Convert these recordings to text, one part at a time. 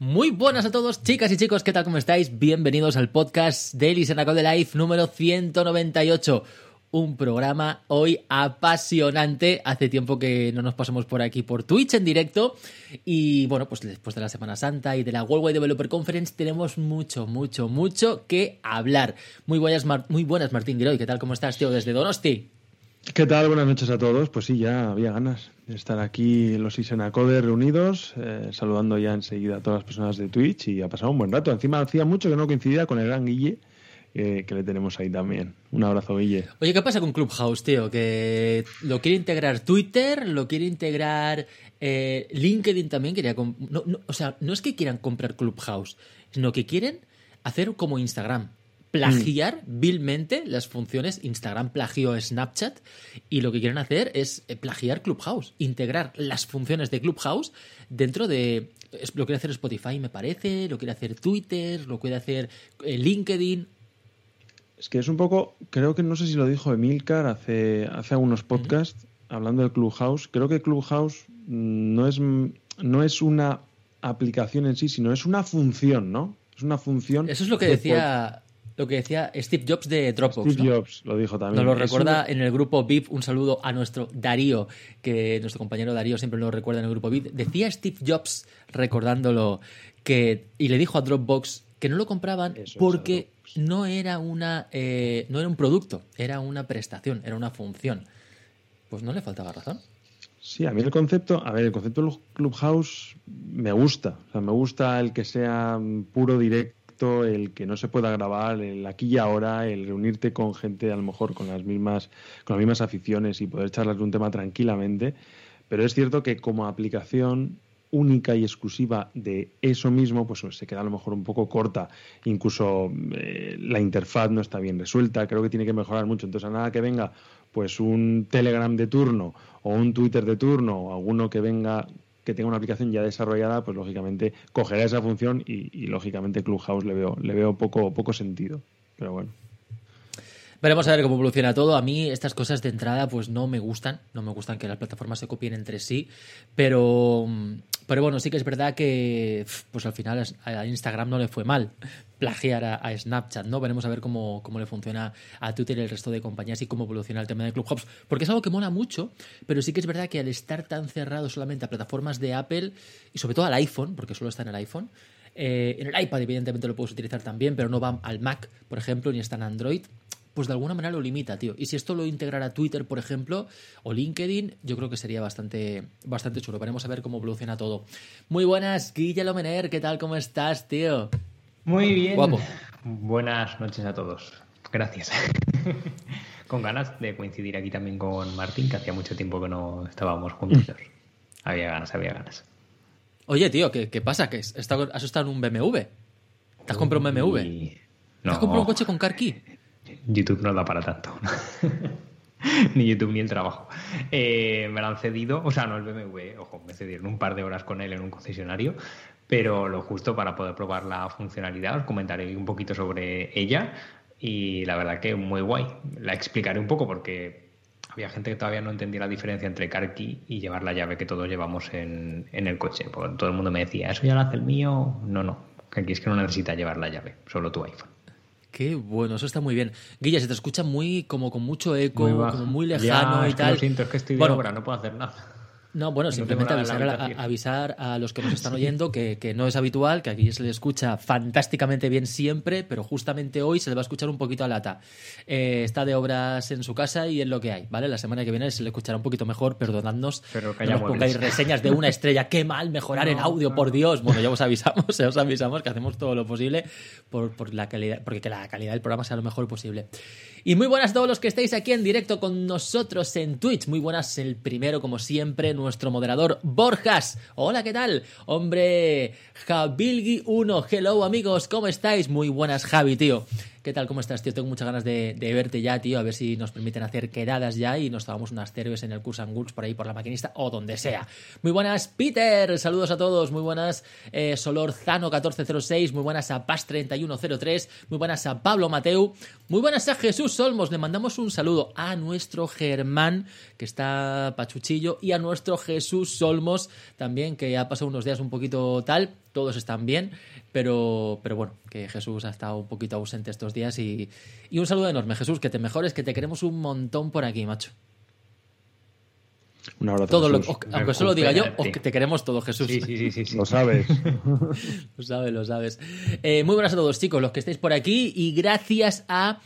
Muy buenas a todos, chicas y chicos, ¿qué tal? ¿Cómo estáis? Bienvenidos al podcast Daily Senaco de Life número 198. Un programa hoy apasionante. Hace tiempo que no nos pasamos por aquí por Twitch en directo. Y bueno, pues después de la Semana Santa y de la Worldwide Developer Conference tenemos mucho, mucho, mucho que hablar. Muy buenas, muy buenas Martín Giroy. ¿Qué tal? ¿Cómo estás, tío? Desde Donosti. ¿Qué tal? Buenas noches a todos. Pues sí, ya había ganas de estar aquí los Isenacode reunidos, eh, saludando ya enseguida a todas las personas de Twitch y ha pasado un buen rato. Encima hacía mucho que no coincidía con el gran Guille, eh, que le tenemos ahí también. Un abrazo, Guille. Oye, ¿qué pasa con Clubhouse, tío? Que lo quiere integrar Twitter, lo quiere integrar eh, LinkedIn también. Quería o sea, no es que quieran comprar Clubhouse, sino que quieren hacer como Instagram plagiar vilmente las funciones Instagram plagio Snapchat y lo que quieren hacer es eh, plagiar Clubhouse, integrar las funciones de Clubhouse dentro de lo quiere hacer Spotify me parece, lo quiere hacer Twitter, lo quiere hacer eh, LinkedIn. Es que es un poco, creo que no sé si lo dijo Emilcar hace hace algunos podcasts hablando de Clubhouse, creo que Clubhouse no es no es una aplicación en sí, sino es una función, ¿no? Es una función. Eso es lo que decía lo que decía Steve Jobs de Dropbox. Steve Jobs lo dijo también. Nos lo recuerda en el grupo VIP. Un saludo a nuestro Darío, que nuestro compañero Darío siempre lo recuerda en el grupo VIP. Decía Steve Jobs, recordándolo, que y le dijo a Dropbox que no lo compraban porque no era una eh, no era un producto, era una prestación, era una función. Pues no le faltaba razón. Sí, a mí el concepto, a ver, el concepto del Clubhouse me gusta. O sea, me gusta el que sea puro directo el que no se pueda grabar, el aquí y ahora, el reunirte con gente a lo mejor con las mismas, con las mismas aficiones y poder charlar de un tema tranquilamente. Pero es cierto que como aplicación única y exclusiva de eso mismo, pues se queda a lo mejor un poco corta. Incluso eh, la interfaz no está bien resuelta, creo que tiene que mejorar mucho. Entonces, a nada que venga pues un Telegram de turno o un Twitter de turno o alguno que venga que tenga una aplicación ya desarrollada, pues lógicamente cogerá esa función y, lógicamente Clubhouse le veo, le veo poco, poco sentido. Pero bueno. Veremos a ver cómo evoluciona todo. A mí estas cosas de entrada pues no me gustan. No me gustan que las plataformas se copien entre sí. Pero, pero bueno, sí que es verdad que pues al final a Instagram no le fue mal plagiar a, Snapchat, ¿no? Veremos a ver cómo, cómo, le funciona a Twitter y el resto de compañías y cómo evoluciona el tema de Clubhouse. Porque es algo que mola mucho, pero sí que es verdad que al estar tan cerrado solamente a plataformas de Apple y sobre todo al iPhone, porque solo está en el iPhone, eh, en el iPad evidentemente lo puedes utilizar también, pero no va al Mac, por ejemplo, ni está en Android pues de alguna manera lo limita, tío. Y si esto lo integrara Twitter, por ejemplo, o LinkedIn, yo creo que sería bastante, bastante chulo. Veremos a ver cómo evoluciona todo. Muy buenas, Guillermo Mener, ¿qué tal? ¿Cómo estás, tío? Muy bien. Buenas noches a todos. Gracias. con ganas de coincidir aquí también con Martín, que hacía mucho tiempo que no estábamos juntos. había ganas, había ganas. Oye, tío, ¿qué, pasa? ¿Que has estado en un BMW? ¿Te has comprado un BMW? ¿Te has comprado un coche con car YouTube no da para tanto. ni YouTube ni el trabajo. Eh, me lo han cedido, o sea, no el BMW, ojo, me cedieron un par de horas con él en un concesionario, pero lo justo para poder probar la funcionalidad. Os comentaré un poquito sobre ella y la verdad que muy guay. La explicaré un poco porque había gente que todavía no entendía la diferencia entre car key y llevar la llave que todos llevamos en, el coche. Porque todo el mundo me decía, ¿eso ya lo hace el mío? No, no. Aquí es que no necesita llevar la llave, solo tu iPhone. Qué bueno, eso está muy bien. Guilla, se te escucha muy como con mucho eco, muy como muy lejano y tal. Lo siento, es que estoy de obra, no puedo hacer nada. No, bueno, simplemente avisar a, los que nos están oyendo que, no es habitual, que aquí se le escucha fantásticamente bien siempre, pero justamente hoy se le va a escuchar un poquito a lata. Eh, está de obras en su casa y en lo que hay, ¿vale? La semana que viene se le escuchará un poquito mejor, perdonadnos. Pero que no pongáis reseñas de una estrella, qué mal mejorar en audio, por Dios. Bueno, ya os avisamos, ya os avisamos que hacemos todo lo posible por, la calidad, porque que la calidad del programa sea lo mejor posible. Y muy buenas a todos los que estáis aquí en directo con nosotros en Twitch. Muy buenas el primero, como siempre, nuestro moderador Borjas. Hola, ¿qué tal? Hombre, Javilgi1. Hello, amigos, ¿cómo estáis? Muy buenas, Javi, tío. ¿Qué tal? ¿Cómo estás, tío? Tengo muchas ganas de, verte ya, tío. A ver si nos permiten hacer quedadas ya y nos tomamos unas cervezas en el Cursanguls por ahí, por la maquinista o donde sea. Muy buenas, Peter. Saludos a todos. Muy buenas, eh, Solorzano1406. Muy buenas a Paz3103. Muy buenas a Pablo Mateu. Muy buenas a Jesús Olmos. Le mandamos un saludo a nuestro Germán, que está pachuchillo, y a nuestro Jesús Olmos también, que ha pasado unos días un poquito tal. Todos están bien. Pero, pero bueno, que Jesús ha estado un poquito ausente estos días y, un saludo enorme, Jesús, que te mejores, que te queremos un montón por aquí, macho. Un abrazo. Todo lo, aunque solo diga yo, o que te queremos todo, Jesús. Sí, sí, sí, sí, Lo sabes. lo sabes, lo sabes. Eh, muy buenas a todos, chicos, los que estáis por aquí. Y gracias a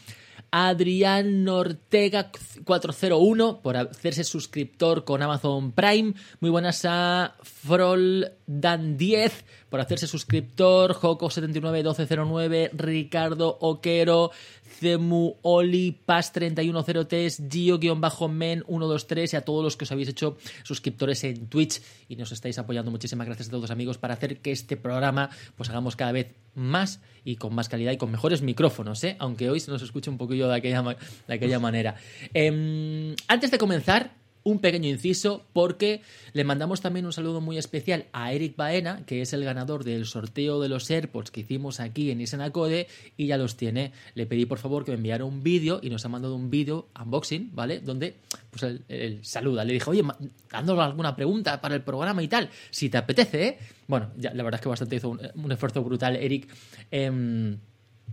Adrián Ortega 401 por hacerse suscriptor con Amazon Prime. Muy buenas a Frol Dan 10 por hacerse suscriptor. Joco 791209, Ricardo Oquero, Cemu Oli, Paz 310 Gio-Men 123 y a todos los que os habéis hecho suscriptores en Twitch y nos estáis apoyando. Muchísimas gracias a todos amigos para hacer que este programa pues hagamos cada vez más y con más calidad y con mejores micrófonos, ¿eh? aunque hoy se nos escuche un poquillo de aquella, de aquella manera. Em, antes de comenzar, un pequeño inciso porque le mandamos también un saludo muy especial a Eric Baena, que es el ganador del sorteo de los AirPods que hicimos aquí en Isenacode y ya los tiene. Le pedí por favor que me enviara un vídeo y nos ha mandado un vídeo unboxing, ¿vale? Donde pues él, saluda, le dije, oye, dándole alguna pregunta para el programa y tal, si te apetece, ¿eh? Bueno, ya, la verdad es que bastante hizo un, esfuerzo brutal Eric. Em,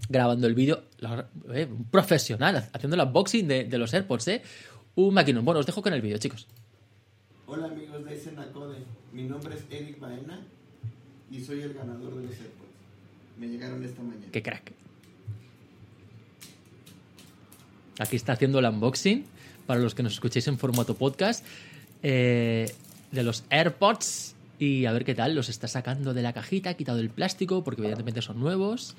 grabando el vídeo, eh, un profesional, haciendo el unboxing de, de los AirPods, ¿eh? Un maquinón. Bueno, os dejo con el vídeo, chicos. Hola amigos de Senacode, mi nombre es Eric Baena y soy el ganador de los AirPods. Me llegaron esta mañana. Qué crack. Aquí está haciendo el unboxing para los que nos escuchéis en formato podcast eh, de los AirPods y a ver qué tal. Los está sacando de la cajita, ha quitado el plástico porque evidentemente son nuevos.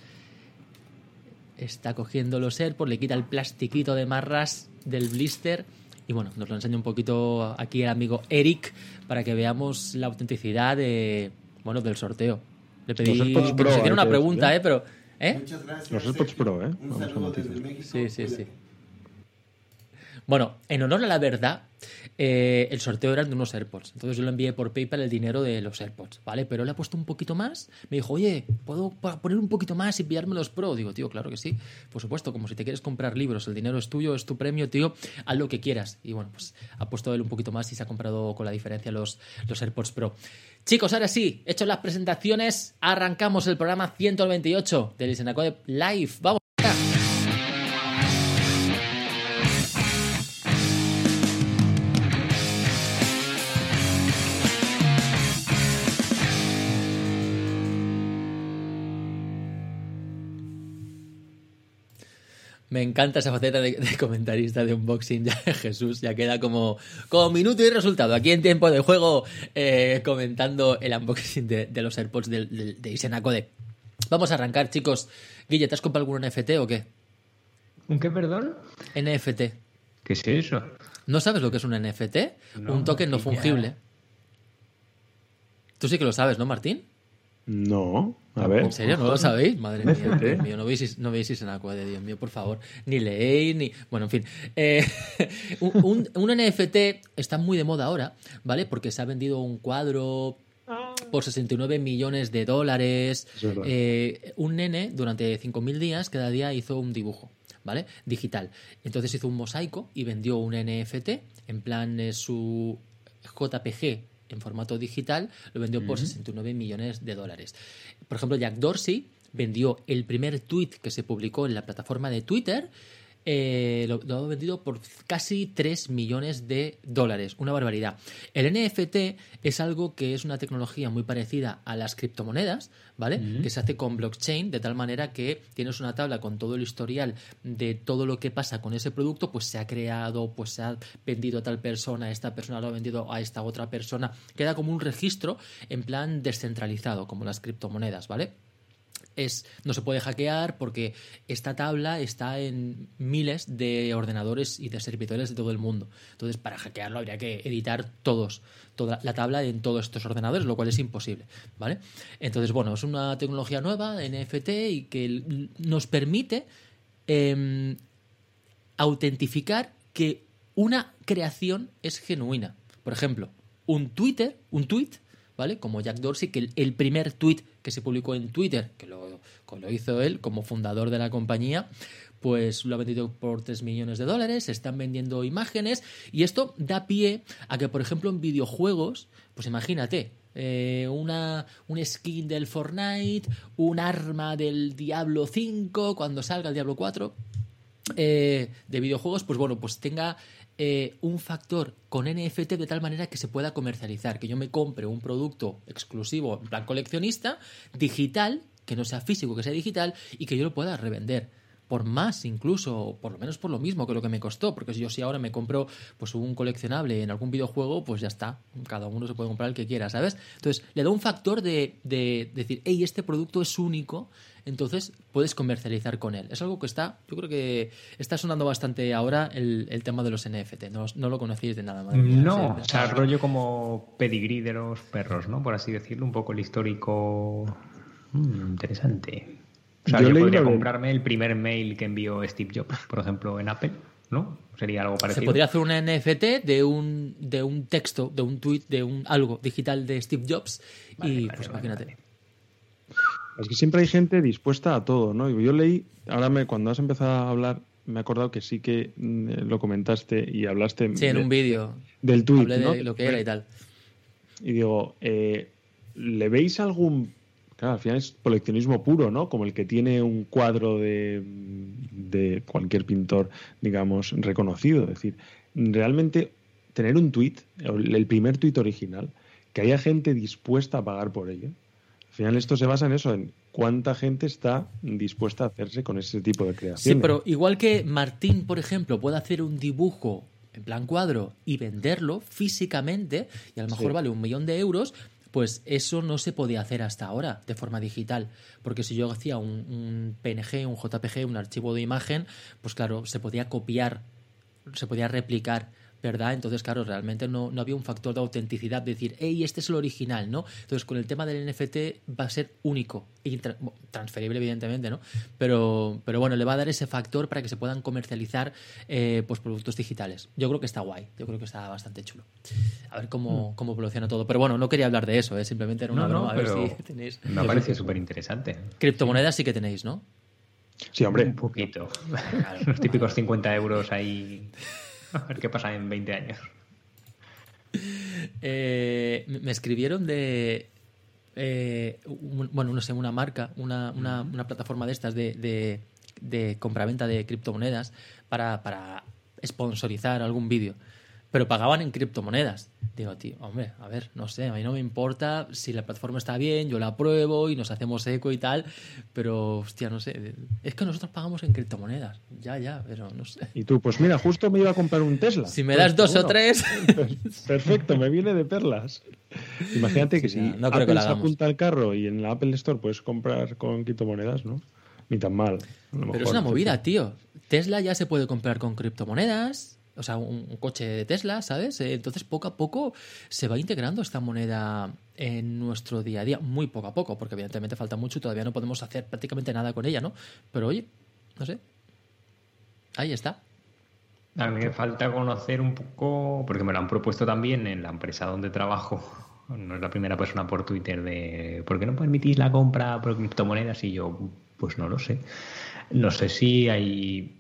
Está cogiendo los AirPods, le quita el plastiquito de marras del blister y bueno, nos lo enseña un poquito aquí el amigo Eric para que veamos la autenticidad de, bueno, del sorteo. Le pedí que nos hiciera una pregunta, ¿eh? Pero, ¿eh? Muchas gracias. Los AirPods Pro, ¿eh? Un saludo desde México. Sí, sí, sí. Bueno, en honor a la verdad, eh, el sorteo era de unos AirPods. Entonces yo le envié por PayPal el dinero de los AirPods, ¿vale? Pero le ha puesto un poquito más. Me dijo, oye, ¿puedo poner un poquito más y pillarme los Pro? Digo, tío, claro que sí. Por supuesto, como si te quieres comprar libros, el dinero es tuyo, es tu premio, tío, haz lo que quieras. Y bueno, pues ha puesto él un poquito más y se ha comprado con la diferencia los, los AirPods Pro. Chicos, ahora sí, hechos las presentaciones, arrancamos el programa 198 del Isenacode Live. Vamos. Me encanta esa faceta de, comentarista de unboxing. Ya, Jesús ya queda como, como minuto y resultado. Aquí en tiempo de juego, eh, comentando el unboxing de, los AirPods de, de, de Isenacode. Vamos a arrancar, chicos. Guille, ¿te has comprado algún NFT o qué? ¿Un qué, perdón? NFT. ¿Qué es eso? ¿No sabes lo que es un NFT? un token no fungible. Tú sí que lo sabes, ¿no, Martín? No, a ver. ¿En serio? ¿No lo sabéis? Madre mía, Dios mío, no veis, no veis de Dios mío, por favor. Ni leéis, ni... Bueno, en fin. Eh, un, un, NFT está muy de moda ahora, ¿vale? Porque se ha vendido un cuadro por 69 millones de dólares. Eh, un nene, durante 5.000 días, cada día hizo un dibujo. ¿Vale? Digital. Entonces hizo un mosaico y vendió un NFT, en plan eh, su JPG en formato digital, lo vendió por 69 millones de dólares. Por ejemplo, Jack Dorsey vendió el primer tweet que se publicó en la plataforma de Twitter eh, lo, ha vendido por casi 3 millones de dólares, una barbaridad. El NFT es algo que es una tecnología muy parecida a las criptomonedas, ¿vale? Que se hace con blockchain, de tal manera que tienes una tabla con todo el historial de todo lo que pasa con ese producto, pues se ha creado, pues se ha vendido a tal persona, esta persona lo ha vendido a esta otra persona, queda como un registro en plan descentralizado, como las criptomonedas, ¿vale? Es, no se puede hackear porque esta tabla está en miles de ordenadores y de servidores de todo el mundo. Entonces, para hackearlo habría que editar todos, toda la tabla en todos estos ordenadores, lo cual es imposible, ¿vale? Entonces, bueno, es una tecnología nueva, NFT, y que nos permite em, autentificar que una creación es genuina. Por ejemplo, un Twitter, un tweet, ¿vale? Como Jack Dorsey, que el, primer tweet que se publicó en Twitter, que lo, lo hizo él como fundador de la compañía, pues lo ha vendido por 3 millones de dólares, se están vendiendo imágenes y esto da pie a que, por ejemplo, en videojuegos, pues imagínate, eh, una, un skin del Fortnite, un arma del Diablo 5 cuando salga el Diablo 4 eh, de videojuegos, pues bueno, pues tenga eh, un factor con NFT de tal manera que se pueda comercializar, que yo me compre un producto exclusivo, en plan coleccionista, digital, que no sea físico, que sea digital, y que yo lo pueda revender por más incluso, por lo menos por lo mismo que lo que me costó, porque si yo si ahora me compro pues un coleccionable en algún videojuego, pues ya está, cada uno se puede comprar el que quiera, ¿sabes? Entonces, le da un factor de, de decir, hey, este producto es único entonces puedes comercializar con él. Es algo que está, yo creo que está sonando bastante ahora el, tema de los NFT. No, no lo conocéis de nada más. No, o sea, rollo como pedigrí de los perros, ¿no? Por así decirlo, un poco el histórico. Mm, interesante. O sea, yo, podría comprarme el primer mail que envió Steve Jobs, por ejemplo, en Apple, ¿no? Sería algo parecido. Se podría hacer un NFT de un, de un texto, de un tweet, de un algo digital de Steve Jobs y pues imagínate. Es que siempre hay gente dispuesta a todo, ¿no? Yo leí, ahora me, cuando has empezado a hablar, me he acordado que sí que mm, lo comentaste y hablaste. Sí, en un vídeo. Del tweet, de lo que era y tal. Y digo, eh, ¿le veis algún. Claro, al final es coleccionismo puro, ¿no? Como el que tiene un cuadro de, de cualquier pintor, digamos, reconocido. Es decir, realmente tener un tweet, el primer tweet original, que haya gente dispuesta a pagar por ello al final esto se basa en eso, en cuánta gente está dispuesta a hacerse con ese tipo de creación. Sí, pero igual que Martín, por ejemplo, puede hacer un dibujo en plan cuadro y venderlo físicamente, y a lo mejor vale un millón de euros, pues eso no se podía hacer hasta ahora de forma digital. Porque si yo hacía un, un, PNG, un JPG, un archivo de imagen, pues claro, se podía copiar, se podía replicar ¿verdad? Entonces, claro, realmente no, había un factor de autenticidad, de decir, hey, este es el original, ¿no? Entonces, con el tema del NFT va a ser único, y transferible, evidentemente, ¿no? Pero, pero bueno, le va a dar ese factor para que se puedan comercializar eh, pues, productos digitales. Yo creo que está guay, yo creo que está bastante chulo. A ver cómo, mm. cómo evoluciona todo. Pero bueno, no quería hablar de eso, ¿eh? simplemente era una broma, a ver si tenéis... Me parece súper interesante. Criptomonedas sí que tenéis, ¿no? Sí, hombre. Un poquito. Los típicos 50 euros ahí A ver qué pasa en 20 años. Eh, me escribieron de. Eh, bueno, no sé, una marca, una, una, plataforma de estas de, de, de compraventa de criptomonedas para, para sponsorizar algún vídeo pero pagaban en criptomonedas. Digo, tío, hombre, a ver, no sé, a mí no me importa si la plataforma está bien, yo la pruebo y nos hacemos eco y tal, pero, hostia, no sé, es que nosotros pagamos en criptomonedas, ya, ya, pero no sé. Y tú, pues mira, justo me iba a comprar un Tesla. Si me das dos o tres. Perfecto, me viene de perlas. Imagínate que si no Apple que se apunta al carro y en la Apple Store puedes comprar con criptomonedas, ¿no? Ni tan mal. Pero es una movida, tío. Tesla ya se puede comprar con criptomonedas o sea, un, coche de Tesla, ¿sabes? Eh, entonces, poco a poco se va integrando esta moneda en nuestro día a día, muy poco a poco, porque evidentemente falta mucho y todavía no podemos hacer prácticamente nada con ella, ¿no? Pero oye, no sé. Ahí está. A mí me falta conocer un poco, porque me lo han propuesto también en la empresa donde trabajo. No es la primera persona por Twitter de ¿por qué no permitís la compra por criptomonedas? Y yo, pues no lo sé. No sé si hay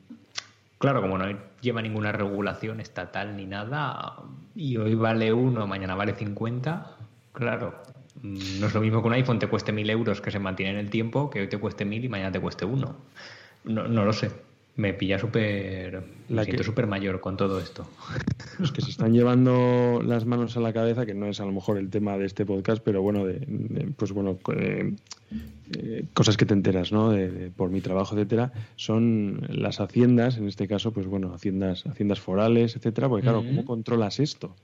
Claro, como no lleva ninguna regulación estatal ni nada, y hoy vale uno, mañana vale 50, claro, no es lo mismo que un iPhone te cueste mil euros que se mantiene en el tiempo, que hoy te cueste mil y mañana te cueste uno. No, no lo sé me pilla súper. Me siento súper mayor con todo esto. Los que se están llevando las manos a la cabeza, que no es a lo mejor el tema de este podcast, pero bueno, de, pues bueno, eh, eh, cosas que te enteras, ¿no? De, por mi trabajo, etcétera, son las haciendas, en este caso, pues bueno, haciendas, haciendas forales, etcétera, porque claro, ¿cómo controlas esto?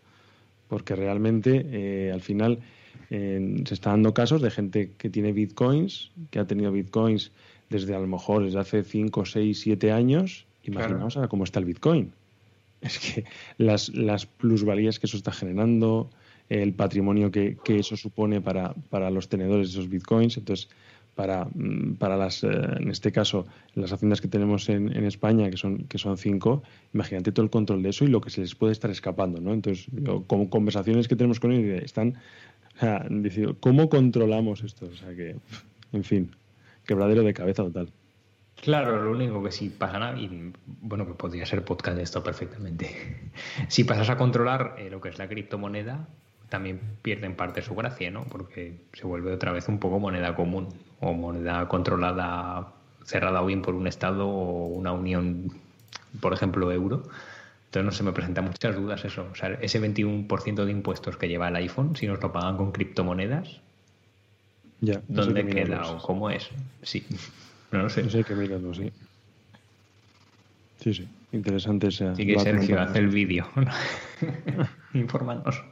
Porque realmente, eh, al final, se está dando casos de gente que tiene bitcoins, que ha tenido bitcoins desde a lo mejor desde hace 5, 6, 7 años. Imaginaos ahora cómo está el bitcoin. Es que las, las plusvalías que eso está generando, el patrimonio que, que eso supone para, para, los tenedores de esos bitcoins. Entonces, para, mm, para las, eh, en este caso, las haciendas que tenemos en, en, España, que son, que son cinco, imagínate todo el control de eso y lo que se les puede estar escapando, ¿no? Entonces, como conversaciones que tenemos con ellos, están o sea, ¿cómo controlamos esto? O sea que, en fin, quebradero de cabeza total. Claro, lo único que si pasan a, y bueno, que podría ser podcast de esto perfectamente. si pasas a controlar eh, lo que es la criptomoneda, también pierde en parte su gracia, ¿no? Porque se vuelve otra vez un poco moneda común o moneda controlada, cerrada bien por un Estado o una unión, por ejemplo, euro. Entonces no se me presentan muchas dudas eso. O sea, ese 21% de impuestos que lleva el iPhone, si nos lo pagan con criptomonedas, ya, ¿dónde queda o cómo es? Sí, no lo sé. Eso hay que mirarlo, sí. Sí, sí, interesante ese. Sí que Sergio hace el vídeo. Infórmanos.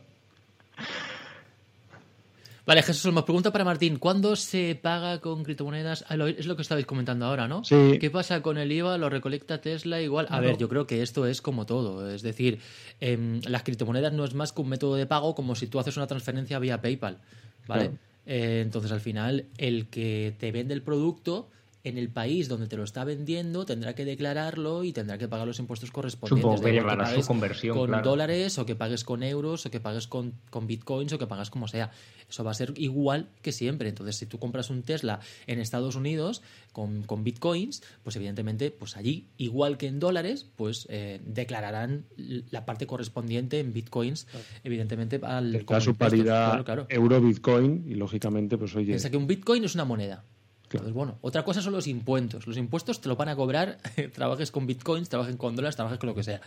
Vale, Jesús, me pregunta para Martín, ¿cuándo se paga con criptomonedas? Ah, es lo que estabais comentando ahora, ¿no? Sí. ¿Qué pasa con el IVA? ¿Lo recolecta Tesla igual? A ver, yo creo que esto es como todo. Es decir, em, las criptomonedas no es más que un método de pago como si tú haces una transferencia vía PayPal, ¿vale? Eh, entonces, al final, el que te vende el producto en el país donde te lo está vendiendo tendrá que declararlo y tendrá que pagar los impuestos correspondientes. Supongo que llevará su conversión. Con dólares o que pagues con euros o que pagues con, con, bitcoins o que pagas como sea. Eso va a ser igual que siempre. Entonces, si tú compras un Tesla en Estados Unidos con, con bitcoins, pues evidentemente, pues allí, igual que en dólares, pues eh, declararán la parte correspondiente en bitcoins, evidentemente al... Está su paridad euro-bitcoin y lógicamente, pues oye... Piensa que un bitcoin es una moneda. Entonces, bueno, otra cosa son los impuestos. Los impuestos te lo van a cobrar, trabajes con bitcoins, trabajes con dólares, trabajes con lo que sea.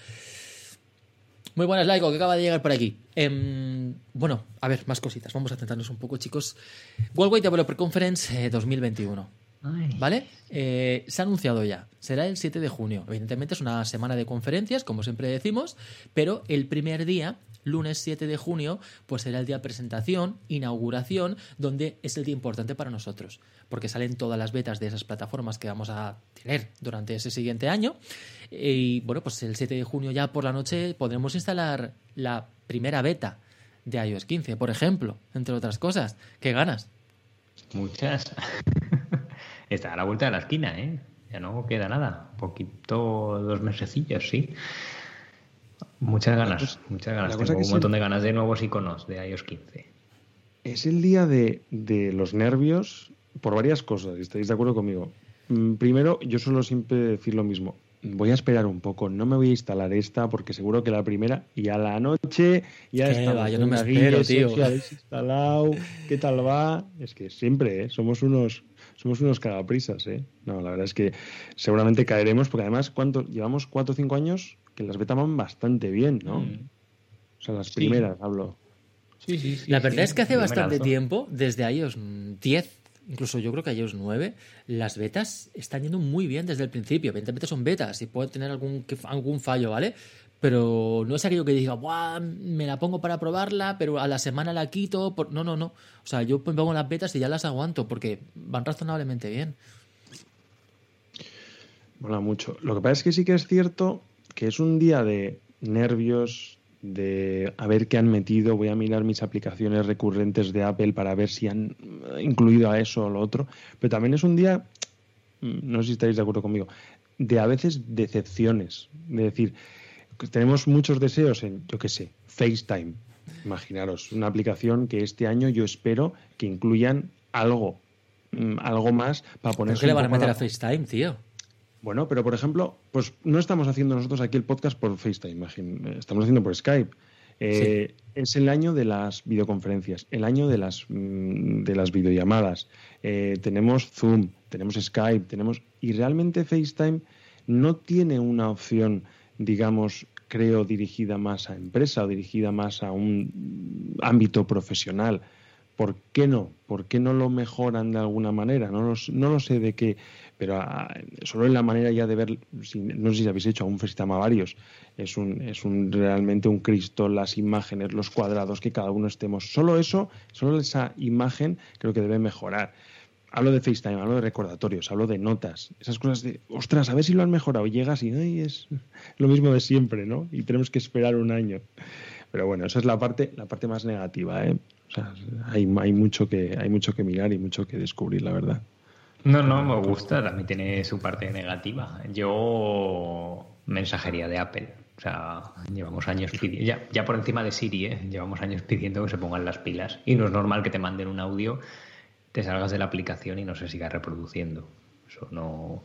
Muy buenas, Laico, que acaba de llegar por aquí. Eh, bueno, a ver, más cositas. Vamos a centrarnos un poco, chicos. Worldwide Developer Conference 2021. Eh, ¿Vale? Eh, se ha anunciado ya. Será el 7 de junio. Evidentemente es una semana de conferencias, como siempre decimos, pero el primer día lunes 7 de junio, pues será el día de presentación, inauguración, donde es el día importante para nosotros, porque salen todas las betas de esas plataformas que vamos a tener durante ese siguiente año. Y bueno, pues el 7 de junio ya por la noche podremos instalar la primera beta de iOS 15, por ejemplo, entre otras cosas. ¿Qué ganas? Muchas. Está a la vuelta de la esquina, ¿eh? Ya no queda nada. Poquito, dos mesecillos, sí. Muchas ganas, muchas ganas. Tengo un montón de ganas de nuevos iconos de iOS 15. Es el día de, los nervios por varias cosas, estáis de acuerdo conmigo. Mm, primero, yo suelo siempre decir lo mismo. Voy a esperar un poco, no me voy a instalar esta porque seguro que la primera y a la noche ya está. Yo no me espero, tío. instalado, ¿qué tal va? Es que siempre, ¿eh? Somos unos somos unos cagaprisas, ¿eh? No, la verdad es que seguramente caeremos porque además, ¿cuánto? Llevamos cuatro o cinco años que las beta van bastante bien, ¿no? Mm. O sea, las primeras, hablo. Sí, sí, sí. La verdad es que hace bastante tiempo, desde iOS 10, incluso yo creo que iOS 9, las betas están yendo muy bien desde el principio. Evidentemente son betas y pueden tener algún, algún fallo, ¿vale? Pero no es aquello que diga, Buah, me la pongo para probarla, pero a la semana la quito. Por... No, no, no. O sea, yo pongo las betas y ya las aguanto porque van razonablemente bien. Mola mucho. Lo que pasa es que sí que es cierto que es un día de nervios, de a ver qué han metido, voy a mirar mis aplicaciones recurrentes de Apple para ver si han incluido a eso o lo otro, pero también es un día, mm, no sé si estáis de acuerdo conmigo, de a veces decepciones, de decir, tenemos muchos deseos en, yo qué sé, FaceTime, imaginaros, una aplicación que este año yo espero que incluyan algo, mm, algo más para poner... ¿Qué le van a meter a FaceTime, tío? Bueno, pero por ejemplo, pues no estamos haciendo nosotros aquí el podcast por FaceTime, estamos haciendo por Skype. Eh, es el año de las videoconferencias, el año de las, mm, de las videollamadas. Eh, tenemos Zoom, tenemos Skype, tenemos y realmente FaceTime no tiene una opción, digamos, creo dirigida más a empresa o dirigida más a un ámbito profesional ¿por qué no? ¿Por qué no lo mejoran de alguna manera? No, no lo sé de qué, pero ah, solo en la manera ya de ver, no sé si habéis hecho un sistema varios, es un, es un realmente un Cristo, las imágenes, los cuadrados, que cada uno estemos. Solo eso, solo esa imagen creo que debe mejorar. Hablo de FaceTime, hablo de recordatorios, hablo de notas, esas cosas de, ostras, a ver si lo han mejorado. Llegas y es lo mismo de siempre, ¿no? Y tenemos que esperar un año. Pero bueno, esa es la parte, la parte más negativa, ¿eh? O sea, hay, hay, mucho que, hay mucho que mirar y mucho que descubrir, la verdad. No, no, me gusta, también tiene su parte negativa. Yo, mensajería de Apple. O sea, llevamos años pidiendo, ya, ya por encima de Siri, ¿eh? llevamos años pidiendo que se pongan las pilas. Y no es normal que te manden un audio, te salgas de la aplicación y no se siga reproduciendo. Eso no,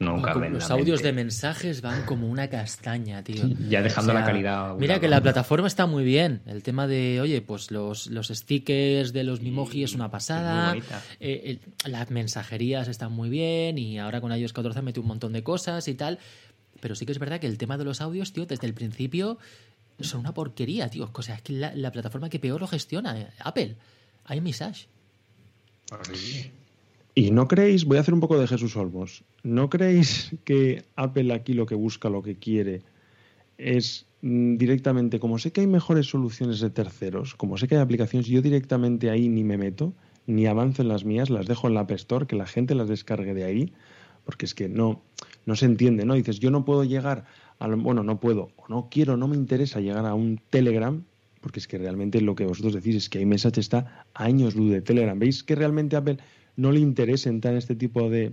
los audios de mensajes van como una castaña, tío. Ya dejando la calidad. Mira que la plataforma está muy bien. El tema de, oye, pues los, los stickers de los Mimoji es una pasada. Eh, las mensajerías están muy bien. Y ahora con iOS 14 mete un montón de cosas y tal. Pero sí que es verdad que el tema de los audios, tío, desde el principio son una porquería, tío. O sea, es que la, plataforma que peor lo gestiona, eh, Apple. iMessage. Sí. Y no creéis, voy a hacer un poco de Jesús Olmos, ¿no creéis que Apple aquí lo que busca, lo que quiere, es mm, directamente, como sé que hay mejores soluciones de terceros, como sé que hay aplicaciones, yo directamente ahí ni me meto, ni avanzo en las mías, las dejo en la App Store, que la gente las descargue de ahí, porque es que no, no se entiende, ¿no? Dices, yo no puedo llegar a, bueno, no puedo, o no quiero, no me interesa llegar a un Telegram, porque es que realmente lo que vosotros decís es que hay mensaje está años luz de Telegram. ¿Veis que realmente Apple no le interesa entrar en este tipo de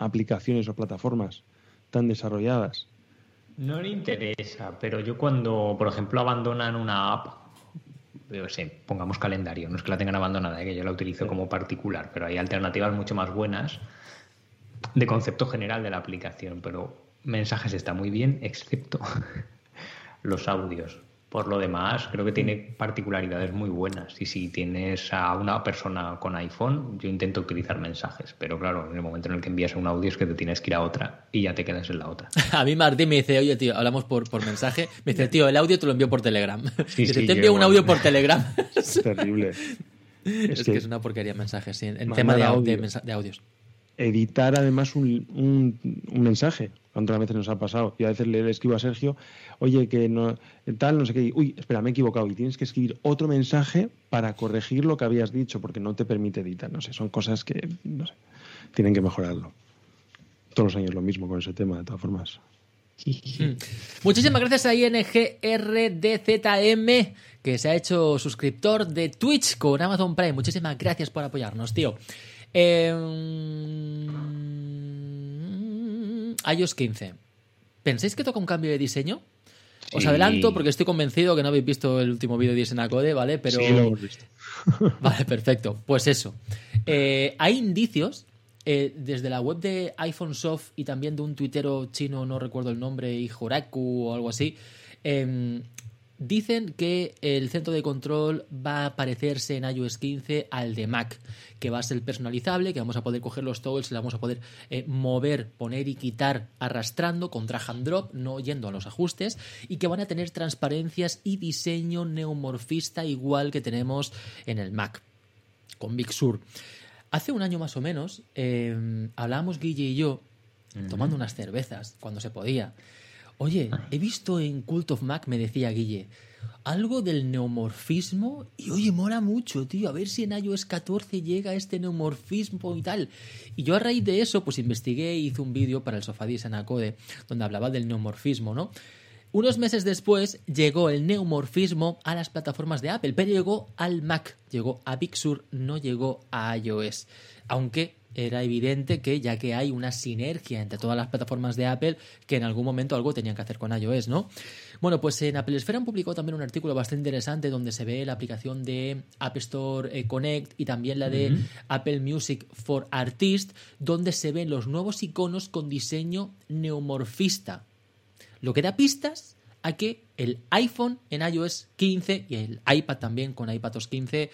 aplicaciones o plataformas tan desarrolladas. No le interesa, pero yo cuando, por ejemplo, abandonan una app, yo sé, pongamos calendario, no es que la tengan abandonada, ¿eh? que yo la utilizo como particular, pero hay alternativas mucho más buenas de concepto general de la aplicación, pero mensajes está muy bien, excepto los audios. Por lo demás, creo que tiene particularidades muy buenas. Y si tienes a una persona con iPhone, yo intento utilizar mensajes. Pero claro, en el momento en el que envías un audio es que te tienes que ir a otra y ya te quedas en la otra. a mí Martín me dice, oye, tío, hablamos por, por mensaje. Me dice, tío, el audio te lo envío por Telegram. Sí, te envío un audio por Telegram. es terrible. Es, que, es una porquería mensajes, sí, en tema de, de audios editar además un, un, mensaje. ¿Cuántas veces nos ha pasado? Y a veces le, escribo a Sergio, oye, que no, tal, no sé qué, uy, espera, me he equivocado. Y tienes que escribir otro mensaje para corregir lo que habías dicho, porque no te permite editar. No sé, son cosas que, no sé, tienen que mejorarlo. Todos los años lo mismo con ese tema, de todas formas. Muchísimas gracias a INGRDZM, que se ha hecho suscriptor de Twitch con Amazon Prime. Muchísimas gracias por apoyarnos, tío. Eh, iOS 15. ¿Pensáis que toca un cambio de diseño? Os adelanto porque estoy convencido que no habéis visto el último vídeo de Code, ¿vale? Pero... Sí, lo hemos visto. vale, perfecto. Pues eso. Eh, hay indicios eh, desde la web de iPhone Soft y también de un tuitero chino, no recuerdo el nombre, Hijoraku o algo así, em, Dicen que el centro de control va a parecerse en iOS 15 al de Mac, que va a ser personalizable, que vamos a poder coger los toggles y vamos a poder eh, mover, poner y quitar arrastrando con drag and drop, no yendo a los ajustes, y que van a tener transparencias y diseño neomorfista igual que tenemos en el Mac, con Big Sur. Hace un año más o menos eh, hablábamos Guille y yo, tomando unas cervezas, cuando se podía, Oye, he visto en Cult of Mac, me decía Guille, algo del neomorfismo y oye, mola mucho, tío, a ver si en iOS 14 llega este neomorfismo y tal. Y yo a raíz de eso, pues investigué y hice un vídeo para el Sofadis Anacode donde hablaba del neomorfismo, ¿no? Unos meses después llegó el neomorfismo a las plataformas de Apple, pero llegó al Mac, llegó a Big Sur, no llegó a iOS. Aunque era evidente que ya que hay una sinergia entre todas las plataformas de Apple, que en algún momento algo tenían que hacer con iOS, ¿no? Bueno, pues en Apple Esfera han publicado también un artículo bastante interesante donde se ve la aplicación de App Store eh, Connect y también la de Apple Music for Artists, donde se ven los nuevos iconos con diseño neomorfista. Lo que da pistas a que el iPhone en iOS 15 y el iPad también con iPadOS 15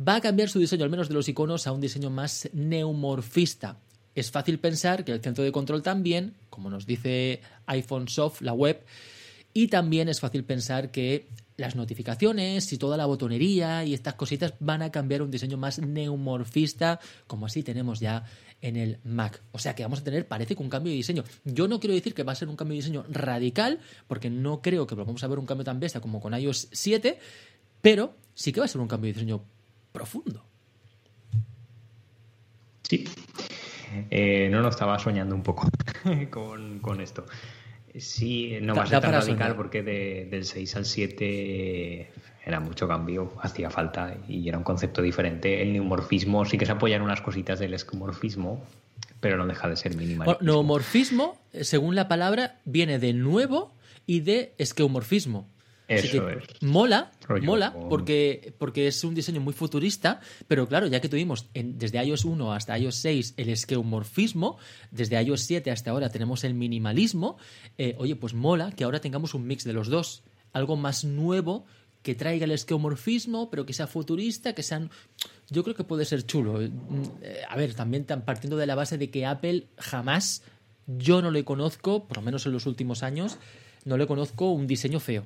va a cambiar su diseño, al menos de los iconos, a un diseño más neumorfista. Es fácil pensar que el centro de control también, como nos dice iPhone Soft, la web, y también es fácil pensar que las notificaciones y toda la botonería y estas cositas van a cambiar un diseño más neumorfista, como así tenemos ya en el Mac. O sea que vamos a tener, parece que un cambio de diseño. Yo no quiero decir que va a ser un cambio de diseño radical, porque no creo que vamos a ver un cambio tan bestia como con iOS 7, pero sí que va a ser un cambio de diseño profundo. Sí. Eh, no lo estaba soñando un poco con, esto. Sí, no va a ser tan radical porque del 6 al 7 era mucho cambio, hacía falta y era un concepto diferente. El neumorfismo sí que se apoya en unas cositas del escomorfismo, pero no deja de ser minimal. neumorfismo, según la palabra, viene de nuevo y de esqueumorfismo. Eso es. Mola, mola, porque, porque es un diseño muy futurista, pero claro, ya que tuvimos desde iOS 1 hasta iOS 6 el esqueumorfismo, desde iOS 7 hasta ahora tenemos el minimalismo, eh, oye, pues mola que ahora tengamos un mix de los dos, algo más nuevo que traiga el esqueomorfismo, pero que sea futurista, que sean... Yo creo que puede ser chulo. Eh, a ver, también partiendo de la base de que Apple jamás, yo no le conozco, por lo menos en los últimos años, no le conozco un diseño feo.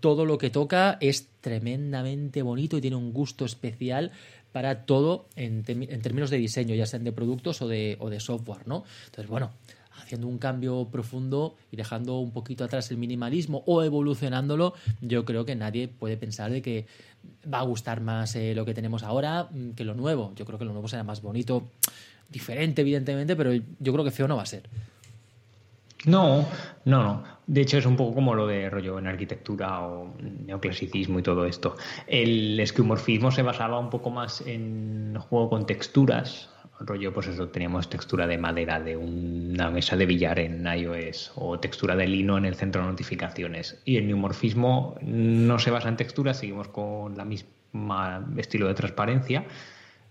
Todo lo que toca es tremendamente bonito y tiene un gusto especial para todo en, términos de diseño, ya sean de productos o de, o de software, ¿no? Entonces, bueno, haciendo un cambio profundo y dejando un poquito atrás el minimalismo o evolucionándolo, yo creo que nadie puede pensar de que va a gustar más eh, lo que tenemos ahora mm, que lo nuevo. Yo creo que lo nuevo será más bonito, diferente evidentemente, pero yo creo que feo no va a ser. No, no, no. De hecho, es un poco como lo de rollo en arquitectura o neoclasicismo y todo esto. El esquimorfismo se basaba un poco más en juego con texturas. Rollo, pues eso, teníamos textura de madera de una mesa de billar en iOS o textura de lino en el centro de notificaciones. Y el neumorfismo no se basa en texturas, seguimos con la misma estilo de transparencia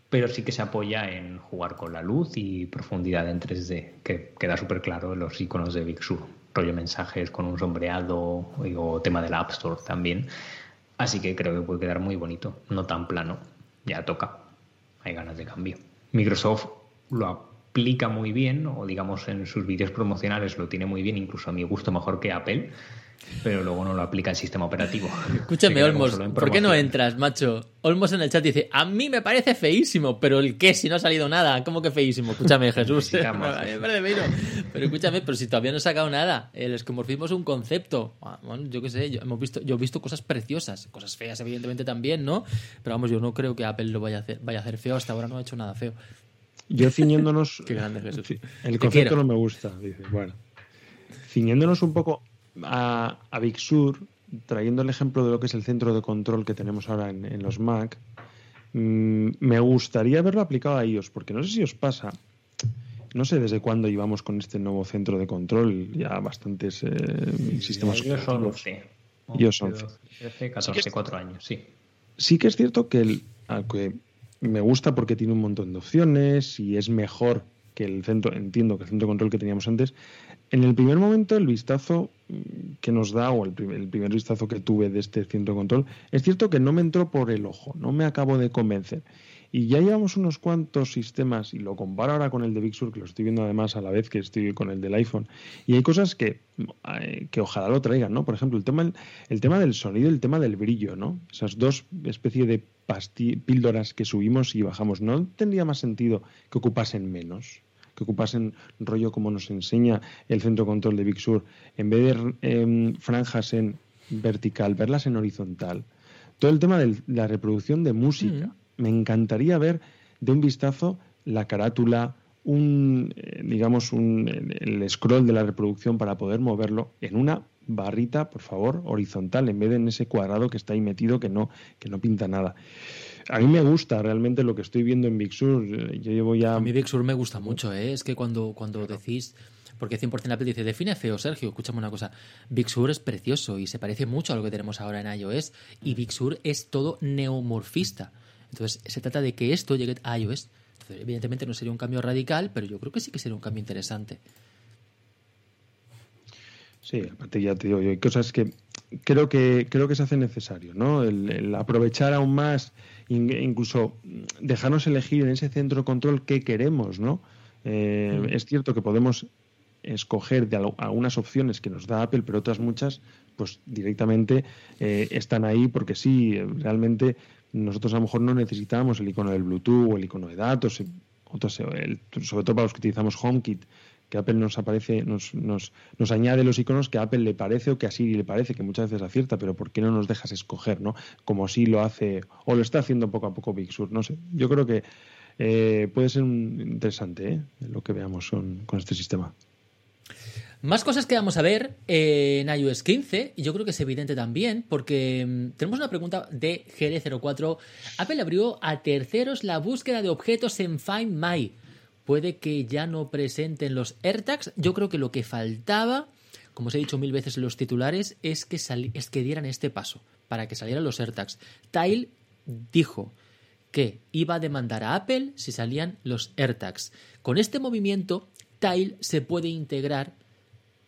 pero sí que se apoya en jugar con la luz y profundidad en 3D, que queda súper claro en los iconos de Big Sur, rollo mensajes con un sombreado o tema del App Store también. Así que creo que puede quedar muy bonito, no tan plano, ya toca, hay ganas de cambio. Microsoft lo aplica muy bien, o digamos en sus vídeos promocionales lo tiene muy bien, incluso a mi gusto mejor que Apple, pero luego no lo aplica el sistema operativo. Escúchame, Olmos, ¿por qué no entras, macho? Olmos en el chat dice, a mí me parece feísimo, pero el qué si no ha salido nada, ¿cómo que feísimo? Escúchame, Jesús. me parece feísimo. Pero escúchame, pero si todavía no he sacado nada, el esquemorfismo es un concepto. Ah, bueno, yo qué sé, yo, hemos visto, yo he visto cosas preciosas, cosas feas evidentemente también, ¿no? Pero vamos, yo no creo que Apple lo vaya a hacer, vaya a hacer feo, hasta ahora no ha hecho nada feo. Yo ciñéndonos... qué grande Jesús. El concepto no me gusta, dice. Bueno, ciñéndonos un poco a, Big Sur, trayendo el ejemplo de lo que es el centro de control que tenemos ahora en, los Mac, mm, me gustaría verlo aplicado a ellos, porque no sé si os pasa, no sé desde cuándo íbamos con este nuevo centro de control, ya bastantes eh, sistemas. Yo son 11. Yo son 13, 14, 4 años, sí. Sí que es cierto que, el, que me gusta porque tiene un montón de opciones y es mejor que el centro, entiendo que el centro de control que teníamos antes, en el primer momento, el vistazo que nos da, o el primer, vistazo que tuve de este centro de control, es cierto que no me entró por el ojo, no me acabo de convencer. Y ya llevamos unos cuantos sistemas, y lo comparo ahora con el de Big Sur, que lo estoy viendo además a la vez que estoy con el del iPhone, y hay cosas que, eh, que ojalá lo traigan, ¿no? Por ejemplo, el tema, el tema del sonido y el tema del brillo, ¿no? Esas dos especies de píldoras que subimos y bajamos, ¿no tendría más sentido que ocupasen menos? que ocupasen rollo como nos enseña el centro control de Big Sur, en vez de em, franjas en vertical, verlas en horizontal. Todo el tema de la reproducción de música. Mm. Me encantaría ver de un vistazo la carátula, un, eh, digamos, un, el scroll de la reproducción para poder moverlo en una barrita, por favor, horizontal, en vez de en ese cuadrado que está ahí metido que no, que no pinta nada. A mí me gusta realmente lo que estoy viendo en Big Sur. Yo llevo ya. A mí Big Sur me gusta mucho, ¿eh? Es que cuando, cuando decís. Porque 100% Apple dice, define feo, Sergio. Escúchame una cosa. Big Sur es precioso y se parece mucho a lo que tenemos ahora en iOS. Y Big Sur es todo neomorfista. Entonces, se trata de que esto llegue a iOS. Entonces, evidentemente no sería un cambio radical, pero yo creo que sí que sería un cambio interesante. Sí, aparte ya te digo, hay cosas que creo que creo que se hace necesario, ¿no? El, aprovechar aún más, incluso dejarnos elegir en ese centro de control qué queremos, ¿no? Eh, es cierto que podemos escoger de algunas opciones que nos da Apple, pero otras muchas, pues directamente eh, están ahí porque sí, realmente nosotros a lo mejor no necesitamos el icono del Bluetooth o el icono de datos, otros, sobre todo para los que utilizamos HomeKit, que Apple nos aparece, nos, nos, nos, añade los iconos que a Apple le parece o que a Siri le parece, que muchas veces acierta, pero ¿por qué no nos dejas escoger, no? Como así lo hace, o lo está haciendo poco a poco Big Sur, no sé. Yo creo que eh, puede ser interesante ¿eh? lo que veamos con este sistema. Más cosas que vamos a ver en iOS 15, y yo creo que es evidente también, porque mm, tenemos una pregunta de GD04. Apple abrió a terceros la búsqueda de objetos en Find My puede que ya no presenten los AirTags. Yo creo que lo que faltaba, como os he dicho mil veces en los titulares, es que, es que dieran este paso para que salieran los AirTags. Tile dijo que iba a demandar a Apple si salían los AirTags. Con este movimiento, Tile se puede integrar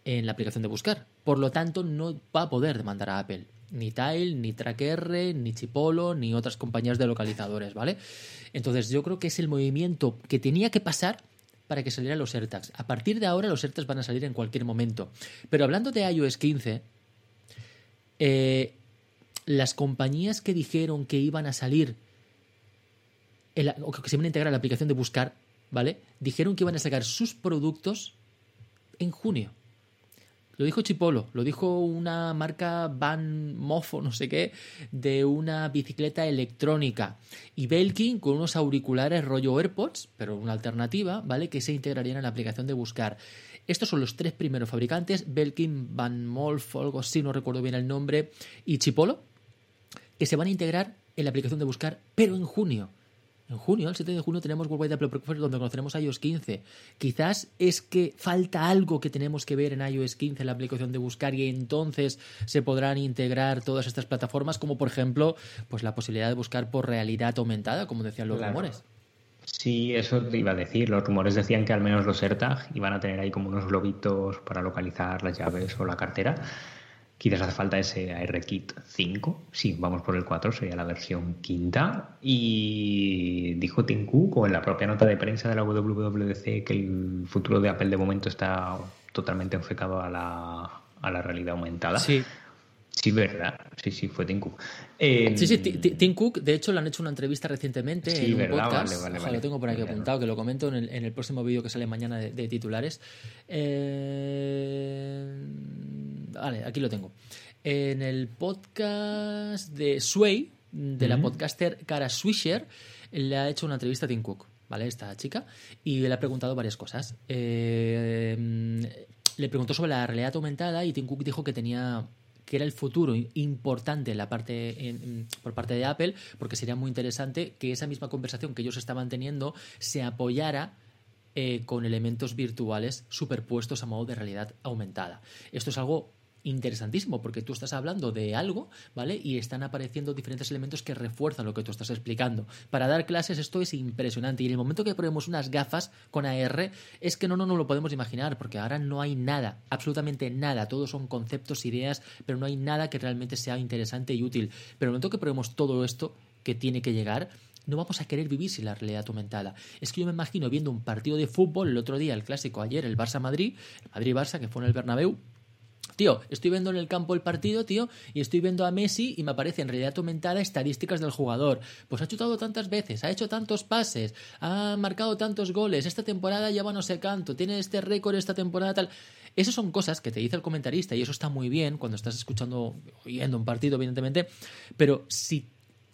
en la aplicación de buscar. Por lo tanto, no va a poder demandar a Apple. Ni Tile, ni TrackR, ni Chipolo, ni otras compañías de localizadores, ¿vale? Entonces yo creo que es el movimiento que tenía que pasar para que salieran los AirTags. A partir de ahora los AirTags van a salir en cualquier momento. Pero hablando de iOS 15, eh, las compañías que dijeron que iban a salir o que se iban a integrar a la aplicación de buscar, ¿vale? Dijeron que iban a sacar sus productos en junio. Lo dijo Chipolo, lo dijo una marca Van Mofo, no sé qué, de una bicicleta electrónica. Y Belkin con unos auriculares rollo AirPods, pero una alternativa, ¿vale? Que se integrarían en la aplicación de buscar. Estos son los tres primeros fabricantes, Belkin, Van Molf, algo así, no recuerdo bien el nombre, y Chipolo, que se van a integrar en la aplicación de buscar, pero en junio. En junio, el 7 de junio, tenemos Worldwide Apple Breakfast donde conoceremos iOS 15. Quizás es que falta algo que tenemos que ver en iOS 15, en la aplicación de buscar, y entonces se podrán integrar todas estas plataformas, como por ejemplo, pues la posibilidad de buscar por realidad aumentada, como decían los rumores. Sí, eso te iba a decir. Los rumores decían que al menos los AirTag iban a tener ahí como unos globitos para localizar las llaves o la cartera. Quizás hace falta ese ARKit 5. Sí, vamos por el 4, sería la versión quinta. Y dijo Tim Cook, o en la propia nota de prensa de la WWDC, que el futuro de Apple de momento está totalmente enfocado a la, a la realidad aumentada. Sí. Sí, verdad. Sí, sí, fue Tim Cook. sí, sí, Tim Cook, de hecho, le han hecho una entrevista recientemente en un podcast. Vale, vale, lo tengo por aquí apuntado, que lo comento en el, en el próximo vídeo que sale mañana de, de titulares. Eh Vale, aquí lo tengo. En el podcast de Sway, de la podcaster Cara Swisher, le ha hecho una entrevista a Tim Cook, ¿vale? Esta chica, y le ha preguntado varias cosas. Eh, le preguntó sobre la realidad aumentada y Tim Cook dijo que tenía que era el futuro importante en la parte por parte de Apple, porque sería muy interesante que esa misma conversación que ellos estaban teniendo se apoyara eh, con elementos virtuales superpuestos a modo de realidad aumentada. Esto es algo interesantísimo porque tú estás hablando de algo, ¿vale? Y están apareciendo diferentes elementos que refuerzan lo que tú estás explicando. Para dar clases esto es impresionante y en el momento que probemos unas gafas con AR es que no, no, no lo podemos imaginar porque ahora no hay nada, absolutamente nada, todos son conceptos, ideas, pero no hay nada que realmente sea interesante y útil. Pero en el momento que probemos todo esto que tiene que llegar, no vamos a querer vivir sin la realidad aumentada. Es que yo me imagino viendo un partido de fútbol el otro día, el clásico ayer, el Barça-Madrid, Madrid-Barça, que fue en el Bernabéu, Tío, estoy viendo en el campo el partido, tío, y estoy viendo a Messi y me aparece en realidad aumentada estadísticas del jugador. Pues ha chutado tantas veces, ha hecho tantos pases, ha marcado tantos goles, esta temporada lleva no sé canto, tiene este récord esta temporada tal. Esas son cosas que te dice el comentarista y eso está muy bien cuando estás escuchando, oyendo un partido, evidentemente, pero si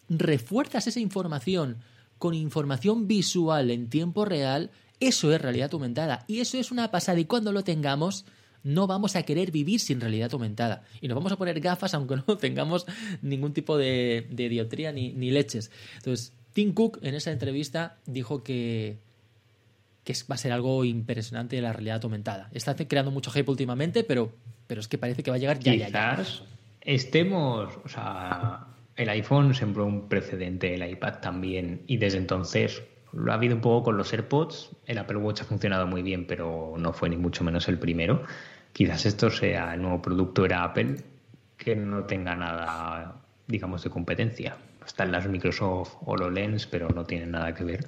refuerzas esa información con información visual en tiempo real, eso es realidad aumentada y eso es una pasada y cuando lo tengamos no vamos a querer vivir sin realidad aumentada y nos vamos a poner gafas aunque no tengamos ningún tipo de, de ni, leches. Entonces, Tim Cook en esa entrevista dijo que que va a ser algo impresionante la realidad aumentada. Está creando mucho hype últimamente, pero, pero es que parece que va a llegar ya, Quizás ya, ya. estemos, o sea, el iPhone sembró un precedente, el iPad también, y desde entonces lo ha habido un poco con los AirPods. El Apple Watch ha funcionado muy bien, pero no fue ni mucho menos el primero. Quizás esto sea el nuevo producto era Apple que no tenga nada, digamos, de competencia. Están las Microsoft HoloLens, pero no tienen nada que ver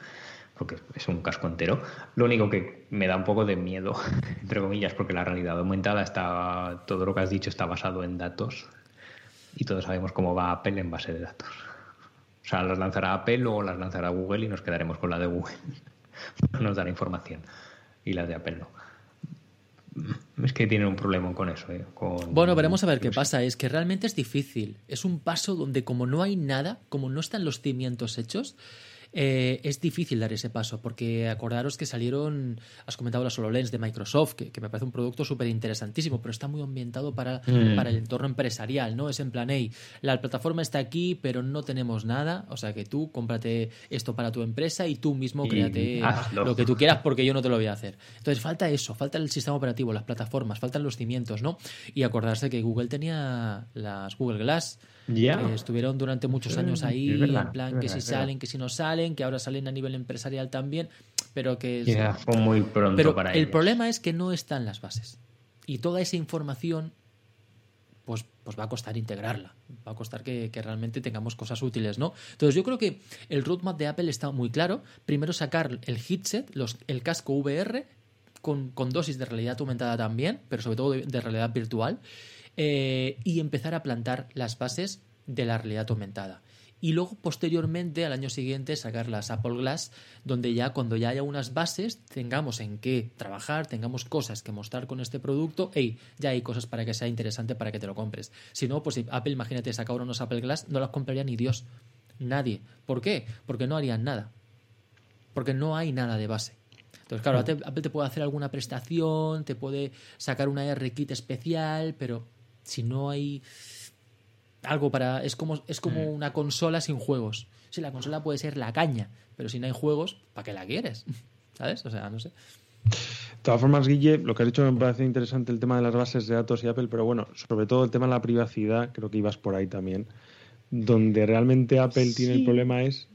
porque es un casco entero. Lo único que me da un poco de miedo, entre comillas, porque la realidad aumentada está, todo lo que has dicho está basado en datos y todos sabemos cómo va Apple en base de datos. O sea, las lanzará Apple, luego las lanzará Google y nos quedaremos con la de Google. nos dará información y la de Apple no. Es que tienen un problema con eso. ¿eh? Con... Bueno, veremos a ver qué pasa. Es que realmente es difícil. Es un paso donde como no hay nada, como no están los cimientos hechos, eh, es difícil dar ese paso, porque acordaros que salieron, has comentado la HoloLens de Microsoft, que, que me parece un producto súper interesantísimo, pero está muy ambientado para, Mm. para el entorno empresarial, ¿no? Es en plan, hey, la plataforma está aquí, pero no tenemos nada, o sea que tú cómprate esto para tu empresa y tú mismo Y créate hazlo. lo que tú quieras porque yo no te lo voy a hacer. Entonces falta eso, falta el sistema operativo, las plataformas, faltan los cimientos, ¿no? Y acordarse que Google tenía las Google Glass, Ya. que estuvieron durante muchos años ahí, verdad, en plan que si salen, que si no salen, que ahora salen a nivel empresarial también, pero que... es- fue muy pronto pero para el ellos. problema es que no están las bases. Y toda esa información, pues, pues va a costar integrarla. Va a costar que, que realmente tengamos cosas útiles, ¿no? Entonces yo creo que el roadmap de Apple está muy claro. Primero sacar el headset, los, el casco VR, con, con dosis de realidad aumentada también, pero sobre todo de, de realidad virtual, eh, y empezar a plantar las bases de la realidad aumentada. Y luego, posteriormente, al año siguiente, sacar las Apple Glass, donde ya cuando ya haya unas bases, tengamos en qué trabajar, tengamos cosas que mostrar con este producto, hey, ya hay cosas para que sea interesante para que te lo compres. Si no, pues si Apple, imagínate, saca ahora unos Apple Glass, no las compraría ni Dios. Nadie. ¿Por qué? Porque no harían nada. Porque no hay nada de base. Entonces, claro, Apple Apple te puede hacer alguna prestación, te puede sacar una R-Kit especial, pero si no hay algo para. Es como, es como una consola sin juegos. Sí, la consola puede ser la caña, pero si no hay juegos, ¿para qué la quieres? ¿Sabes? O sea, no sé. De todas formas, Guille, lo que has dicho me parece interesante el tema de las bases de datos y Apple, pero bueno, sobre todo el tema de la privacidad, creo que ibas por ahí también. Donde realmente Apple tiene el problema es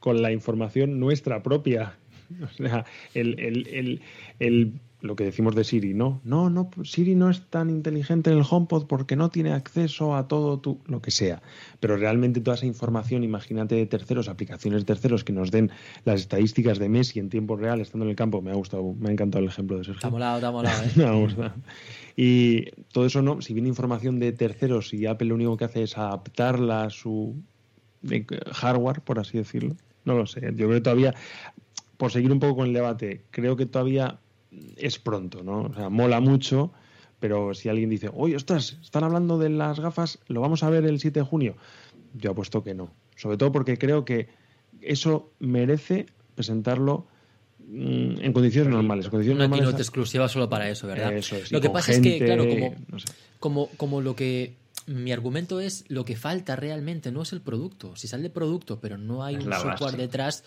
con la información nuestra propia. O sea, el, el, el, el- lo que decimos de Siri, no, no, no, Siri no es tan inteligente en el HomePod porque no tiene acceso a todo tu, lo que sea. Pero realmente toda esa información, imagínate de terceros, aplicaciones de terceros que nos den las estadísticas de Messi en tiempo real estando en el campo, me ha gustado, me ha encantado el ejemplo de Sergio. Está molado, está molado, ¿eh? Me ha gustado. Y todo eso no, si viene información de terceros y Apple lo único que hace es adaptarla a su eh, hardware, por así decirlo, no lo sé. Yo creo que todavía, por seguir un poco con el debate, creo que todavía es pronto, ¿no? O sea, mola mucho, pero si alguien dice, oye, ostras, están hablando de las gafas, ¿lo vamos a ver el 7 de junio? Yo apuesto que no. Sobre todo porque creo que eso merece presentarlo mm, en condiciones normales. En condiciones Una normales keynote exclusiva solo para eso, ¿verdad? Eso es, lo que pasa es que, claro, como, no sé. como, como lo que. Mi argumento es lo que falta realmente no es el producto. Si sale producto, pero no hay Es un software base. detrás,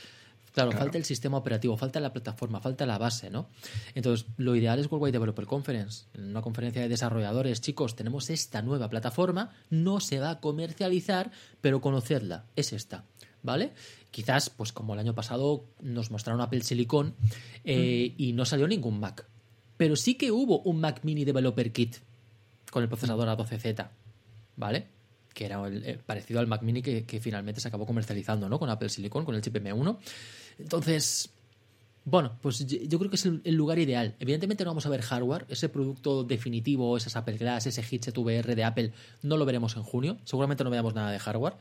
claro, falta el sistema operativo, falta la plataforma, falta la base, ¿no? Entonces, lo ideal es Worldwide Developer Conference, en una conferencia de desarrolladores. Chicos, tenemos esta nueva plataforma, no se va a comercializar, pero conocedla, es esta. ¿Vale? Quizás, pues como el año pasado nos mostraron Apple Silicon eh, y no salió ningún Mac. Pero sí que hubo un Mac Mini Developer Kit con el procesador A12Z, ¿vale? Que era el- el parecido al Mac Mini que, que finalmente se acabó comercializando, ¿no? Con Apple Silicon, con el chip M1. Entonces, Bueno, pues yo creo que es el, lugar ideal. Evidentemente no vamos a ver hardware, ese producto definitivo, esas Apple Glass, ese headset VR de Apple, no lo veremos en junio. Seguramente no veamos nada de hardware,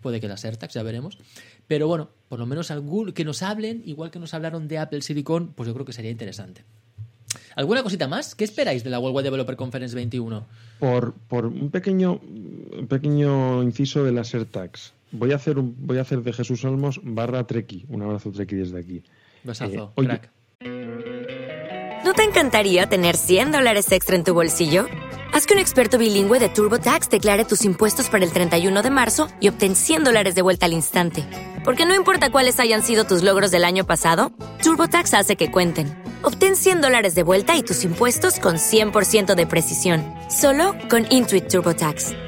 puede que las AirTags, ya veremos. Pero bueno, por lo menos algún, que nos hablen, igual que nos hablaron de Apple Silicon, pues yo creo que sería interesante. ¿Alguna cosita más? ¿Qué esperáis de la World Wide Developer Conference 21? Por, un pequeño pequeño inciso de las AirTags. Voy a hacer un, voy a hacer de Jesús Olmos barra Treki. Un abrazo Treki desde aquí. Besazo, eh, crack. ¿No te encantaría tener 100 dólares extra en tu bolsillo? Haz que un experto bilingüe de TurboTax declare tus impuestos para el 31 de marzo y obtén 100 dólares de vuelta al instante. Porque no importa cuáles hayan sido tus logros del año pasado, TurboTax hace que cuenten. Obtén 100 dólares de vuelta y tus impuestos con 100% de precisión, solo con Intuit TurboTax.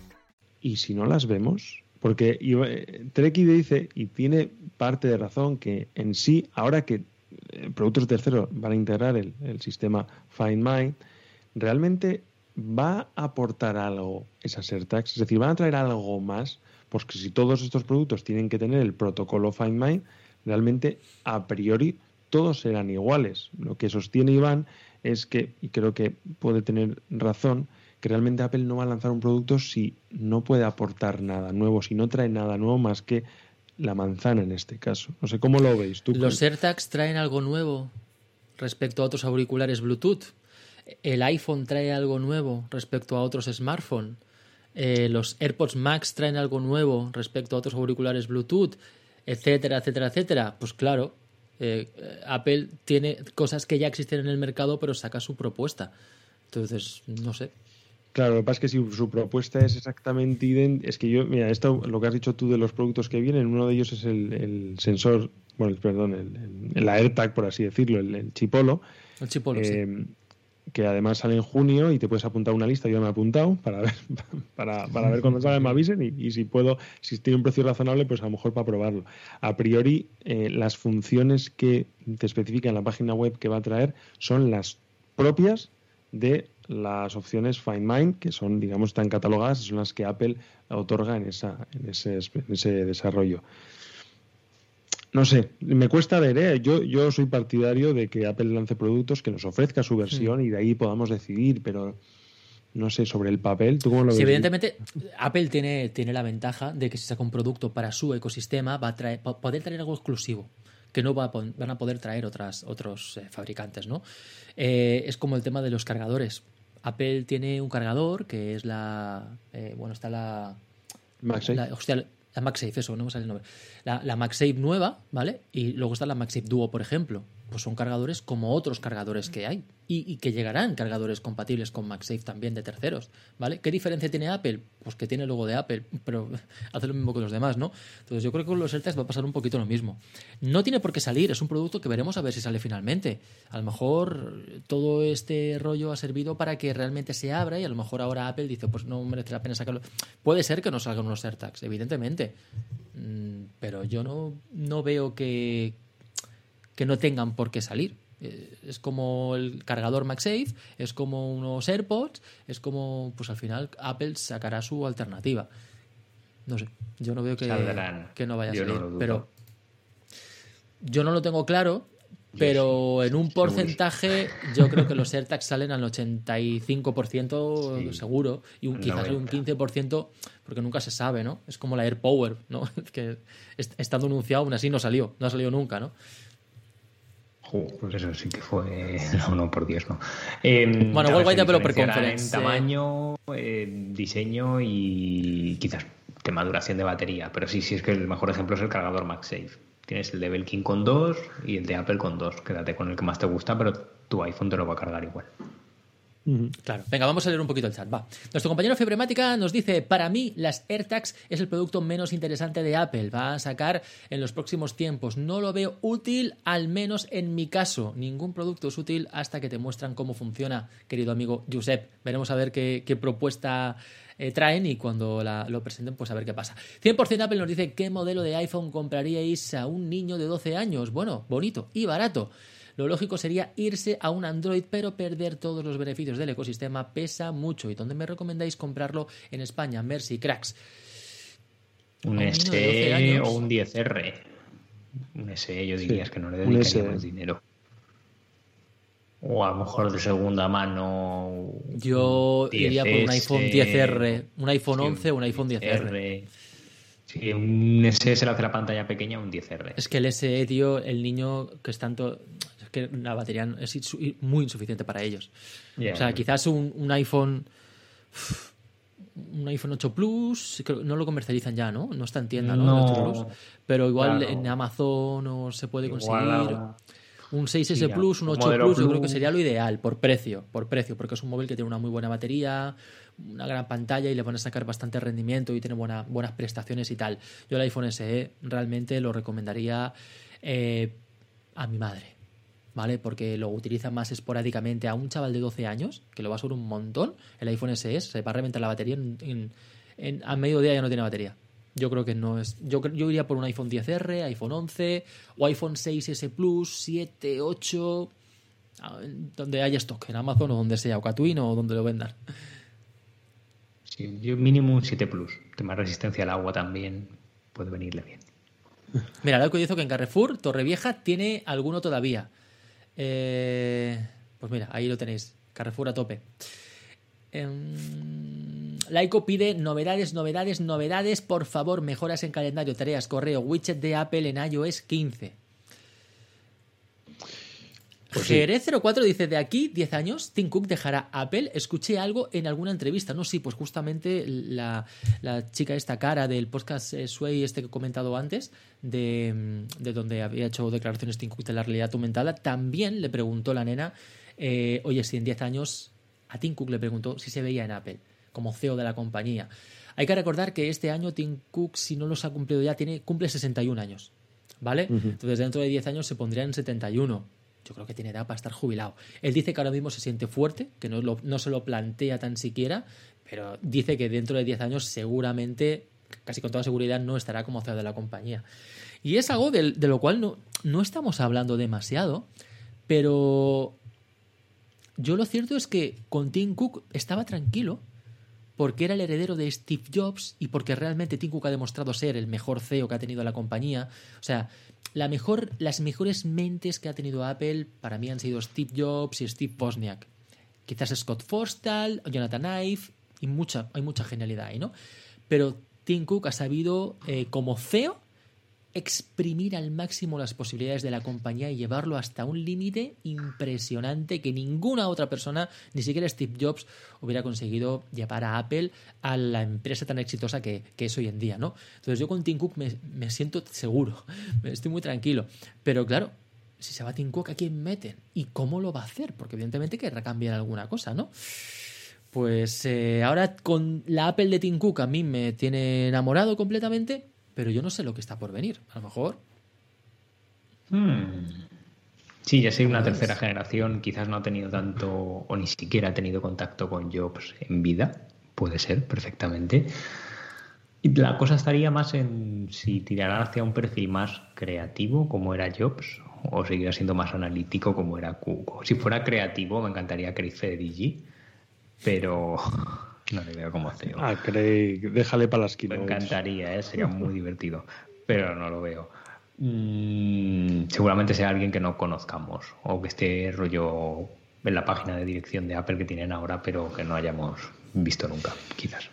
Y si no las vemos, porque eh, Treki dice, y tiene parte de razón, que en sí, ahora que eh, productos terceros van a integrar el, sistema Find My, realmente va a aportar algo esas AirTags, es decir, van a traer algo más, porque si todos estos productos tienen que tener el protocolo Find My, realmente a priori todos serán iguales. Lo que sostiene Iván es que, y creo que puede tener razón, que realmente Apple no va a lanzar un producto si no puede aportar nada nuevo, si no trae nada nuevo más que la manzana en este caso. No sé cómo lo veis tú. Los AirTags traen algo nuevo respecto a otros auriculares Bluetooth. El iPhone trae algo nuevo respecto a otros smartphones. Eh, los AirPods Max traen algo nuevo respecto a otros auriculares Bluetooth, etcétera, etcétera, etcétera. Pues claro, eh, Apple tiene cosas que ya existen en el mercado, pero saca su propuesta. Entonces, no sé. Claro, lo que pasa es que si su propuesta es exactamente idéntica, es que yo, mira, esto, lo que has dicho tú de los productos que vienen, uno de ellos es el, sensor, bueno, perdón, el, la AirTag, por así decirlo, el, chipolo. El chipolo, sí. Eh, que además sale en junio y te puedes apuntar una lista, yo me he apuntado para ver, para, para ver cuándo sale, me avisen y, si puedo, si tiene un precio razonable, pues a lo mejor para probarlo. A priori, eh, las funciones que te especifica en la página web que va a traer son las propias de las opciones Find Mind, que son, digamos, están catalogadas, son las que Apple otorga en, esa, en, ese, ese desarrollo. No sé, me cuesta ver, ¿eh? yo, yo soy partidario de que Apple lance productos, que nos ofrezca su versión y de ahí podamos decidir, pero no sé, sobre el papel, ¿tú cómo lo ves? evidentemente, Apple tiene, tiene la ventaja de que si saca un producto para su ecosistema, va a traer, poder traer algo exclusivo que no van a poder traer otras, otros eh, fabricantes, ¿no? Eh, es como el tema de los cargadores. Apple tiene un cargador que es la. Eh, bueno, está la. MagSafe. La, hostia, la MagSafe, eso, no me sale el nombre. La, la MagSafe nueva, ¿vale? Y luego está la MagSafe Duo, por ejemplo. Pues son cargadores como otros cargadores que hay y, que llegarán cargadores compatibles con MagSafe también de terceros, ¿vale? ¿Qué diferencia tiene Apple? Pues que tiene el logo de Apple, pero hace lo mismo que los demás, ¿no? Entonces yo creo que con los AirTags va a pasar un poquito lo mismo. No tiene por qué salir, es un producto que veremos a ver si sale finalmente. A lo mejor todo este rollo ha servido para que realmente se abra y a lo mejor ahora Apple dice, pues no merece la pena sacarlo. Puede ser que no salgan unos AirTags, evidentemente, mm, pero yo no, no veo que, que no tengan por qué salir. Eh, es como el cargador MagSafe, es como unos AirPods, es como, pues al final Apple sacará su alternativa. No sé, yo no veo que, que no vaya a salir, pero yo no lo tengo claro, pero en un porcentaje yo creo que los AirTags salen al 85% seguro y un, quizás un 15% porque nunca se sabe, ¿no? Es como la AirPower, ¿no? que estando anunciado aún así no salió, no ha salido nunca, ¿no? Pues eso sí que fue. No, no, por Dios, no. Eh, bueno, World Wide Developer Conference. En tamaño, eh, diseño y quizás tema duración de batería. Pero sí, sí, es que el mejor ejemplo es el cargador MagSafe. Tienes el de Belkin con dos y el de Apple con dos. Quédate con el que más te gusta, pero tu iPhone te lo va a cargar igual. Claro. Venga, vamos a leer un poquito el chat. Nuestro compañero Febremática nos dice: Para mí, las AirTags es el producto menos interesante de Apple. Va a sacar en los próximos tiempos. No lo veo útil, al menos en mi caso. Ningún producto es útil hasta que te muestran cómo funciona, querido amigo Josep. Veremos a ver qué, propuesta eh, traen y cuando lo presenten, pues a ver qué pasa. 100% Apple nos dice: ¿Qué modelo de iPhone compraríais a un niño de 12 años? Bueno, bonito y barato. Lo lógico sería irse a un Android, pero perder todos los beneficios del ecosistema pesa mucho. ¿Y dónde me recomendáis comprarlo en España? Mercy Cracks. Un SE o un 10R. Un SE, yo dirías que no le dedicaríamos dinero. O a lo mejor de segunda mano. Yo iría por un iPhone 10R, un iPhone 11 o un iPhone 10R. Sí, un SE se le hace la pantalla pequeña, un 10R. Es que el SE, tío, el niño que es tanto que la batería es muy insuficiente para ellos. o sea, quizás un, iPhone un iPhone 8 Plus, no lo comercializan ya, ¿no? No está en tienda, ¿no? Pero igual en Amazon o se puede conseguir. Un 6S Plus, un 8 Plus, yo creo que sería lo ideal, por precio, por precio, porque es un móvil que tiene una muy buena batería, una gran pantalla y le van a sacar bastante rendimiento y tiene buena, buenas prestaciones y tal. Yo el iPhone SE realmente lo recomendaría eh, a mi madre. ¿Vale? Porque lo utiliza más esporádicamente a un chaval de 12 años, que lo va a usar un montón, el iPhone SE, se va a reventar la batería, en, en, a mediodía ya no tiene batería. Yo creo que no es. Yo, yo iría por un iPhone 10R, iPhone 11 o iPhone 6S Plus, 7, 8, donde haya stock, en Amazon o donde sea, o Catwin o donde lo vendan. Sí, yo mínimo un 7 Plus. Tema resistencia al agua también puede venirle bien. Mira, lo que dice que en Carrefour, Torrevieja, tiene alguno todavía. Eh, pues mira, ahí lo tenéis. Carrefour a tope. Em, Laico pide novedades, novedades, novedades. Por favor, mejoras en calendario, tareas, correo, widget de Apple en iOS 15. Pues Jerez 04 dice, de aquí 10 años, Tim Cook dejará Apple. Escuché algo en alguna entrevista. No, sí, pues justamente la, chica esta cara del podcast eh, Sway este que he comentado antes, de, donde había hecho declaraciones Tim Cook de la realidad aumentada, también le preguntó la nena, eh, oye, si en 10 años a Tim Cook le preguntó si se veía en Apple, como CEO de la compañía. Hay que recordar que este año Tim Cook, si no los ha cumplido ya, tiene, cumple 61 años. ¿Vale? Entonces dentro de 10 años se pondría en 71 yo creo que tiene edad para estar jubilado. Él dice que ahora mismo se siente fuerte, que no, no se lo plantea tan siquiera, pero dice que dentro de 10 años seguramente, casi con toda seguridad, no estará como CEO de la compañía. Y es algo de, de lo cual no, no estamos hablando demasiado, pero yo lo cierto es que con Tim Cook estaba tranquilo porque era el heredero de Steve Jobs y porque realmente Tim Cook ha demostrado ser el mejor CEO que ha tenido la compañía. O sea, las mejores mentes que ha tenido Apple para mí han sido Steve Jobs y Steve Wozniak. Quizás Scott Forstall, Jonathan Ive y mucha, hay mucha genialidad ahí, ¿no? Pero Tim Cook ha sabido, eh, como CEO, exprimir al máximo las posibilidades de la compañía y llevarlo hasta un límite impresionante que ninguna otra persona, ni siquiera Steve Jobs, hubiera conseguido llevar a Apple a la empresa tan exitosa que, es hoy en día, ¿no? Entonces yo con Tim Cook me, siento seguro, estoy muy tranquilo, pero claro, si se va Tim Cook, ¿a quién meten? ¿Y cómo lo va a hacer? Porque evidentemente querrá cambiar alguna cosa, ¿no? Pues eh, ahora con la Apple de Tim Cook a mí me tiene enamorado completamente, pero yo no sé lo que está por venir. A lo mejor. Hmm. Sí, ya soy una tercera generación, quizás no ha tenido tanto o ni siquiera ha tenido contacto con Jobs en vida, puede ser perfectamente. Y la cosa estaría más en si tirará hacia un perfil más creativo como era Jobs o seguirá siendo más analítico como era Cook. Si fuera creativo me encantaría Chris Federici, pero no le veo como CEO. Ah, Craig, déjale para las Me encantaría, ¿eh? sería muy divertido, pero no lo veo. Mm, seguramente sea alguien que no conozcamos o que esté rollo en la página de dirección de Apple que tienen ahora, pero que no hayamos visto nunca, quizás.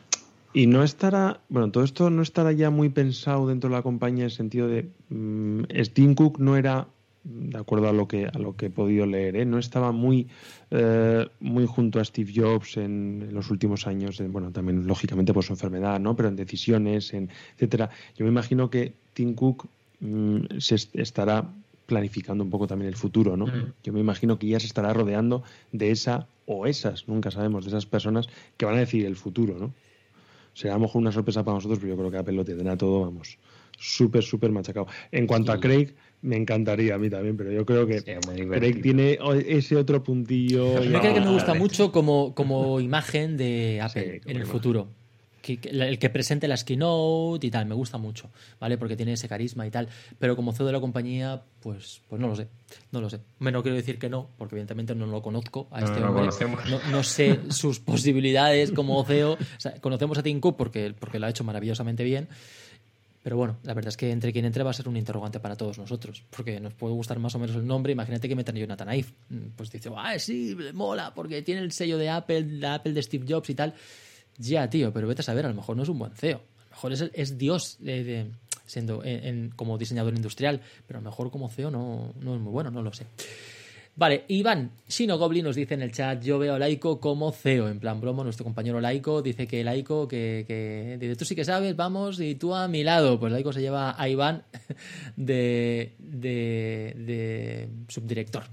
Y no estará, bueno, todo esto no estará ya muy pensado dentro de la compañía en el sentido de mm, Steam Cook no era de acuerdo a lo que a lo que he podido leer, ¿eh? no estaba muy eh, muy junto a Steve Jobs en, los últimos años, bueno, también lógicamente por su enfermedad, ¿no? Pero en decisiones, en etcétera. Yo me imagino que Tim Cook mm, se estará planificando un poco también el futuro, ¿no? Mm. Yo me imagino que ya se estará rodeando de esa o esas, nunca sabemos, de esas personas que van a decir el futuro, ¿no? Será a lo mejor una sorpresa para nosotros, pero yo creo que Apple lo tendrá todo, vamos, súper, súper machacado. En cuanto a. Craig, me encantaría a mí también, pero yo creo que Sí, Craig tiene ese otro puntillo. Creo que me gusta mucho como, como imagen de Apple Sí, en el imagen. futuro. Que, que- el que presente las keynote y tal, me gusta mucho, ¿vale? Porque tiene ese carisma y tal. Pero como CEO de la compañía, pues, pues no lo sé. No lo sé. Me no quiero decir que no, porque evidentemente no lo conozco a No, este no lo hombre. conocemos. No, no sé sus posibilidades como CEO. O sea, conocemos a Tim Cook porque, porque lo ha hecho maravillosamente bien. Pero bueno, la verdad es que entre quien entre va a ser un interrogante para todos nosotros, porque nos puede gustar más o menos el nombre. Imagínate que metan a Jonathan Ive. Mm, Pues dice, ah, sí, me mola, porque tiene el sello de Apple, la Apple de Steve Jobs y tal. Ya, tío, pero vete a saber, a lo mejor no es un buen CEO. A lo mejor es, es Dios de- siendo en- en- como diseñador industrial, pero a lo mejor como CEO no, no es muy bueno, no lo sé. Vale, Iván Shino Goblin nos dice en el chat, yo veo a Laico como CEO, en plan bromo, nuestro compañero Laico dice que Laico, que, que dice, tú sí que sabes, vamos, y tú a mi lado. Pues Laico se lleva a Iván de, de, de subdirector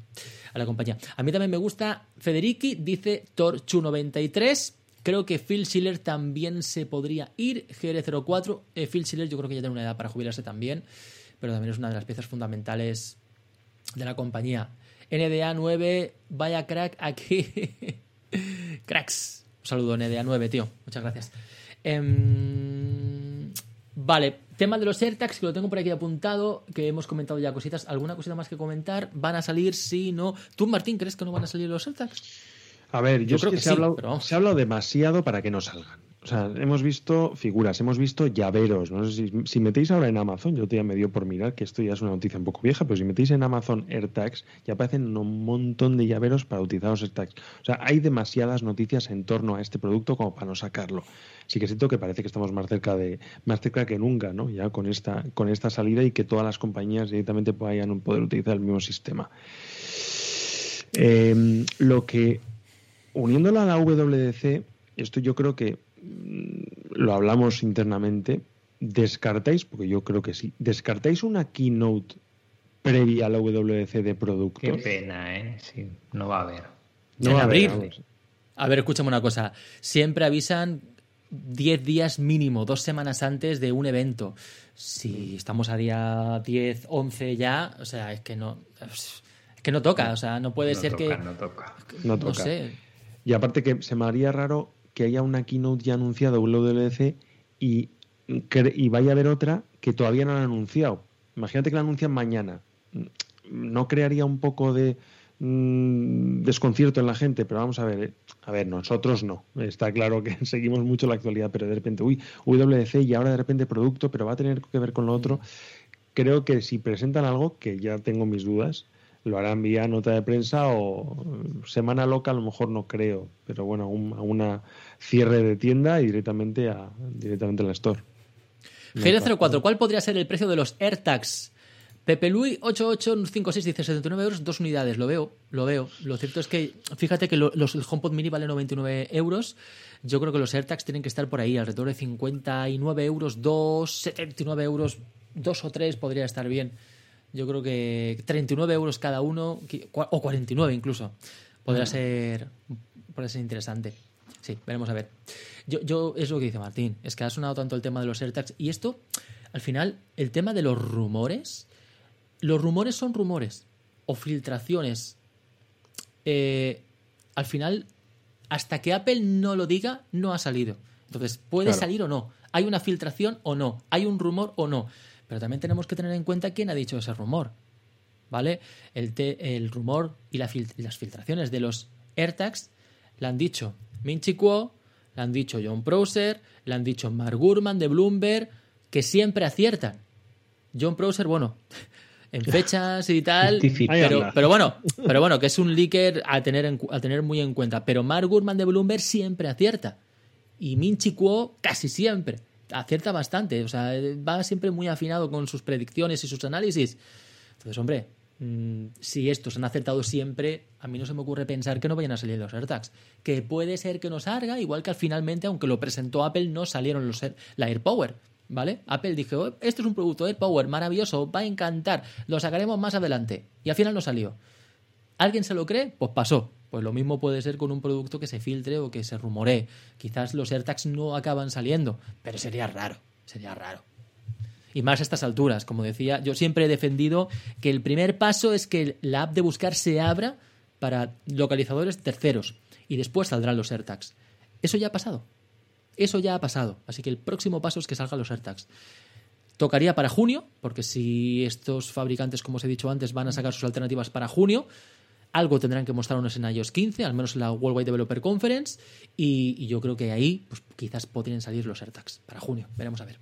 a la compañía. A mí también me gusta Federici, dice Torchu93. Creo que Phil Schiller también se podría ir. GR04. Eh, Phil Schiller yo creo que ya tiene una edad para jubilarse también, pero también es una de las piezas fundamentales de la compañía. NDA 9, vaya crack aquí. Cracks. Un saludo, NDA 9, tío. Muchas gracias. Em, vale, tema de los AirTags, que lo tengo por aquí apuntado, que hemos comentado ya cositas. ¿Alguna cosita más que comentar? ¿Van a salir? Sí, no. ¿Tú, Martín, crees que no van a salir los AirTags? A ver, yo, creo que, que se, ha sí, hablado, pero vamos. se ha hablado demasiado para que no salgan. O sea, hemos visto figuras, hemos visto llaveros. No si, si metéis ahora en Amazon, yo ya me dio por mirar que esto ya es una noticia un poco vieja, pero si metéis en Amazon AirTags, ya aparecen un montón de llaveros para utilizar los AirTags. O sea, hay demasiadas noticias en torno a este producto como para no sacarlo. Sí que siento que parece que estamos más cerca de más cerca que nunca, ¿no? Ya con esta con esta salida y que todas las compañías directamente vayan poder utilizar el mismo sistema. Eh, lo que uniéndolo a la WDC, esto yo creo que lo hablamos internamente, descartáis, porque yo creo que sí, descartáis una keynote previa a la WDC de Qué productos. pena, ¿eh? Sí, no va a haber. No En va a haber. A ver, escúchame una cosa. Siempre avisan 10 días mínimo, dos semanas antes de un evento. Si estamos a día 10, 11 ya, o sea, es que no. Es que no toca, o sea, no puede no ser toca, que. No toca. No No toca. sé. Y aparte que se me haría raro que haya una keynote ya anunciada WDC y, cre- y vaya a haber otra que todavía no han anunciado. Imagínate que la anuncian mañana. ¿No crearía un poco de mm, desconcierto en la gente? Pero vamos a ver, eh. a ver, nosotros no. Está claro que seguimos mucho la actualidad, pero de repente, uy, WDC y ahora de repente producto, pero va a tener que ver con lo otro. Creo que si presentan algo, que ya tengo mis dudas, lo harán vía nota de prensa o mm, semana loca, a lo mejor no creo, pero bueno, a, un- a una cierre de tienda y directamente a directamente a la store. GR04, ¿cuál podría ser el precio de los AirTags? Pepe Luis 8856 dice 79 euros, dos unidades. Lo veo, lo veo. Lo cierto es que, fíjate que lo- los, el HomePod Mini vale 99 euros. Yo creo que los AirTags tienen que estar por ahí, alrededor de 59 euros, 2, 79 euros, 2 o 3 podría estar bien. Yo creo que 39 euros cada uno, o 49 incluso, podrá ser, podrá ser interesante. Sí, veremos a ver. Yo, yo, es lo que dice Martín, es que ha sonado tanto el tema de los AirTags y esto, al final, el tema de los rumores, los rumores son rumores o filtraciones. Eh, al final, hasta que Apple no lo diga, no ha salido. Entonces, puede Claro. salir o no. Hay una filtración o no. Hay un rumor o no. Pero también tenemos que tener en cuenta quién ha dicho ese rumor. ¿Vale? El, te- el rumor y la fil- las filtraciones de los AirTags la han dicho Min Chi Kuo, la han dicho John Prosser, la han dicho Mark Gurman de Bloomberg, que siempre aciertan. John Prosser, bueno, en fechas y tal, 50-50. Ahí pero, bueno, pero bueno, que es un leaker a tener, en a tener muy en cuenta. Pero Mark Gurman de Bloomberg siempre acierta. Y Min Chi Kuo casi siempre. Acierta bastante. O sea, va siempre muy afinado con sus predicciones y sus análisis. Entonces, hombre, mm, si estos han acertado siempre, a mí no se me ocurre pensar que no vayan a salir los AirTags. Que puede ser que no salga, igual que al finalmente, aunque lo presentó Apple, no salieron los Air- la AirPower. ¿vale? Apple dijo, esto es un producto AirPower maravilloso, va a encantar, lo sacaremos más adelante. Y al final no salió. ¿Alguien se lo cree? Pues pasó. Pues lo mismo puede ser con un producto que se filtre o que se rumoree. Quizás los AirTags no acaban saliendo, pero sería raro, sería raro. Y más a estas alturas, como decía, yo siempre he defendido que el primer paso es que la app de buscar se abra para localizadores terceros y después saldrán los AirTags. Eso ya ha pasado. Eso ya ha pasado. Así que el próximo paso es que salgan los AirTags. Tocaría para junio, porque si estos fabricantes, como os he dicho antes, van a sacar sus alternativas para junio, algo tendrán que mostrarnos en iOS 15, al menos en la Worldwide Developer Conference, y, yo creo que ahí pues, quizás podrían salir los AirTags para junio. Veremos a ver.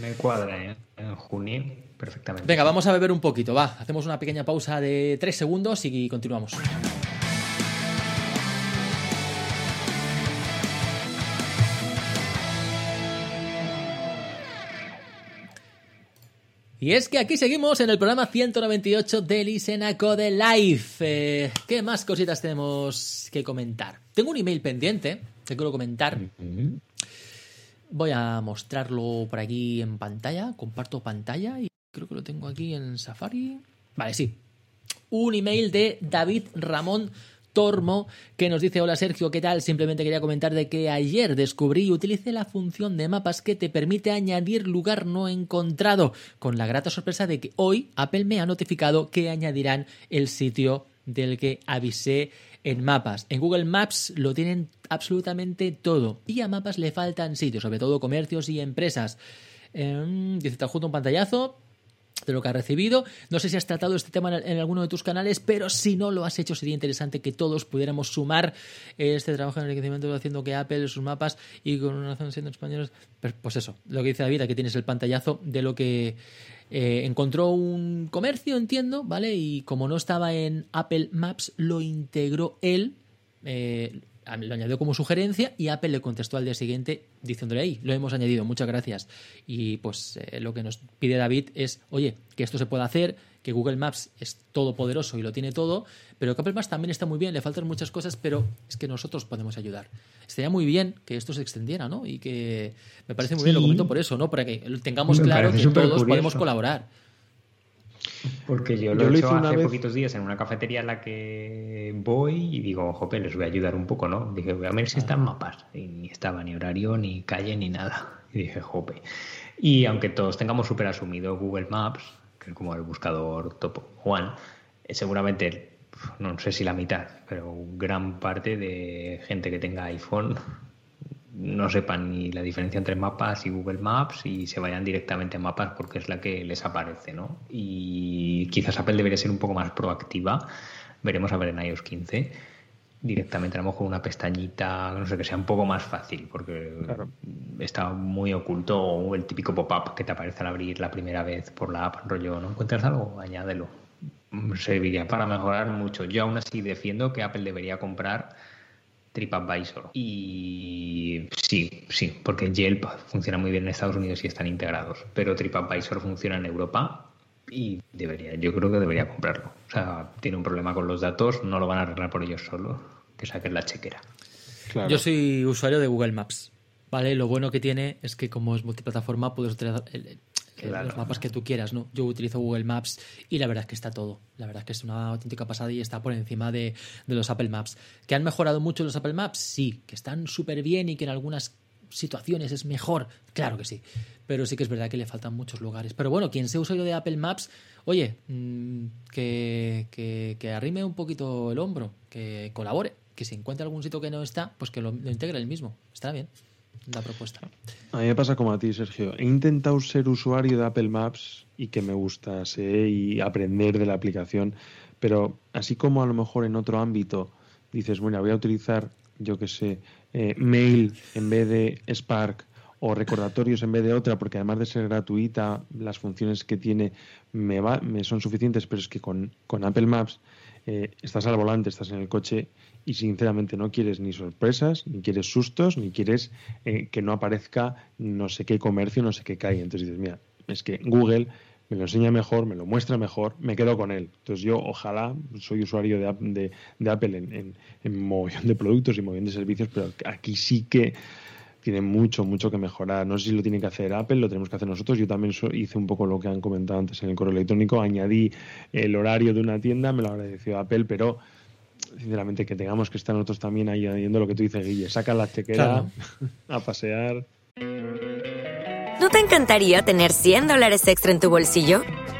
Me cuadra, ¿eh? En junio, perfectamente. Venga, vamos a beber un poquito, va. Hacemos una pequeña pausa de tres segundos y continuamos. Y es que aquí seguimos en el programa 198 de Lisena Code Live. Eh, ¿Qué más cositas tenemos que comentar? Tengo un email pendiente que quiero comentar. Voy a mostrarlo por aquí en pantalla. Comparto pantalla y creo que lo tengo aquí en Safari. Vale, sí. Un email de David Ramón Tormo que nos dice hola Sergio, ¿qué tal? Simplemente quería comentar de que ayer descubrí y utilicé la función de mapas que te permite añadir lugar no encontrado, con la grata sorpresa de que hoy Apple me ha notificado que añadirán el sitio del que avisé en mapas. En Google Maps lo tienen absolutamente todo. Y a mapas le faltan sitios, sobre todo comercios y empresas. Eh, dice, te junto un pantallazo de lo que has recibido. No sé si has tratado este tema en, alguno de tus canales, pero si no lo has hecho, sería interesante que todos pudiéramos sumar este trabajo de enriquecimiento haciendo que Apple, sus mapas y con una nación siendo españoles. Pues, pues eso, lo que dice David, aquí tienes el pantallazo de lo que eh, encontró un comercio, entiendo, ¿vale? Y como no estaba en Apple Maps, lo integró él. Eh, lo añadió como sugerencia y Apple le contestó al día siguiente diciéndole ahí, lo hemos añadido, muchas gracias. Y pues eh, lo que nos pide David es, oye, que esto se pueda hacer, que Google Maps es todopoderoso y lo tiene todo, pero que Apple Maps también está muy bien, le faltan muchas cosas, pero es que nosotros podemos ayudar. Estaría muy bien que esto se extendiera, ¿no? Y que me parece muy bien, lo comento por eso, ¿no? Para que tengamos claro que todos podemos colaborar. Porque yo lo he hecho hace poquitos días en una cafetería en la que voy y digo, jope, les voy a ayudar un poco, ¿no? Dije, voy a ver si están mapas. Y ni estaba ni horario, ni calle, ni nada. Y dije, jope. Y aunque todos tengamos súper asumido Google Maps, que es como el buscador top one, eh, seguramente, no sé si la mitad, pero gran parte de gente que tenga iPhone no sepan ni la diferencia entre mapas y Google Maps y se vayan directamente a mapas porque es la que les aparece, ¿no? Y quizás Apple debería ser un poco más proactiva. Veremos a ver en iOS 15 directamente a lo mejor una pestañita, no sé, que sea un poco más fácil, porque está muy oculto o el típico pop-up que te aparece al abrir la primera vez por la app, rollo, ¿no encuentras algo? Añádelo. Serviría para mejorar mucho. Yo aún así defiendo que Apple debería comprar TripAdvisor. Y sí, sí, porque Yelp funciona muy bien en Estados Unidos y están integrados, pero TripAdvisor funciona en Europa y debería, yo creo que debería comprarlo. O sea, tiene un problema con los datos, no lo van a arreglar por ellos solo, que saquen la chequera. Yo soy usuario de Google Maps. Vale, lo bueno que tiene es que como es multiplataforma puedes utilizar los mapas que tú quieras, ¿no? Yo utilizo Google Maps y la verdad es que está todo. La verdad es que es una auténtica pasada y está por encima de, los Apple Maps. ¿Que han mejorado mucho los Apple Maps? Sí. ¿Que están súper bien y que en algunas situaciones es mejor? Claro que sí. Pero sí que es verdad que le faltan muchos lugares. Pero bueno, quien sea usuario de Apple Maps, oye, mm, que, que, arrime un poquito el hombro, que colabore, que si encuentra algún sitio que no está, pues que lo, lo integre el mismo. Está bien la propuesta. A mí me pasa como a ti, Sergio. He intentado ser usuario de Apple Maps y que me gustase y aprender de la aplicación, pero así como a lo mejor en otro ámbito dices, bueno, voy a utilizar, yo qué sé, eh, Mail en vez de Spark o recordatorios en vez de otra, porque además de ser gratuita, las funciones que tiene me, va, me son suficientes, pero es que con, con Apple Maps eh, estás al volante, estás en el coche y sinceramente no quieres ni sorpresas, ni quieres sustos, ni quieres eh, que no aparezca no sé qué comercio, no sé qué calle. Entonces dices, mira, es que Google me lo enseña mejor, me lo muestra mejor, me quedo con él. Entonces yo ojalá, soy usuario de, de, Apple en, en, en de productos y mogollón de servicios, pero aquí sí que tiene mucho, mucho que mejorar. No sé si lo tiene que hacer Apple, lo tenemos que hacer nosotros. Yo también hice un poco lo que han comentado antes en el correo electrónico, añadí el horario de una tienda, me lo agradeció Apple, pero sinceramente que tengamos que estar nosotros también ahí añadiendo lo que tú dices, Guille, saca la chequera a pasear. ¿No te encantaría tener 100 dólares extra en tu bolsillo?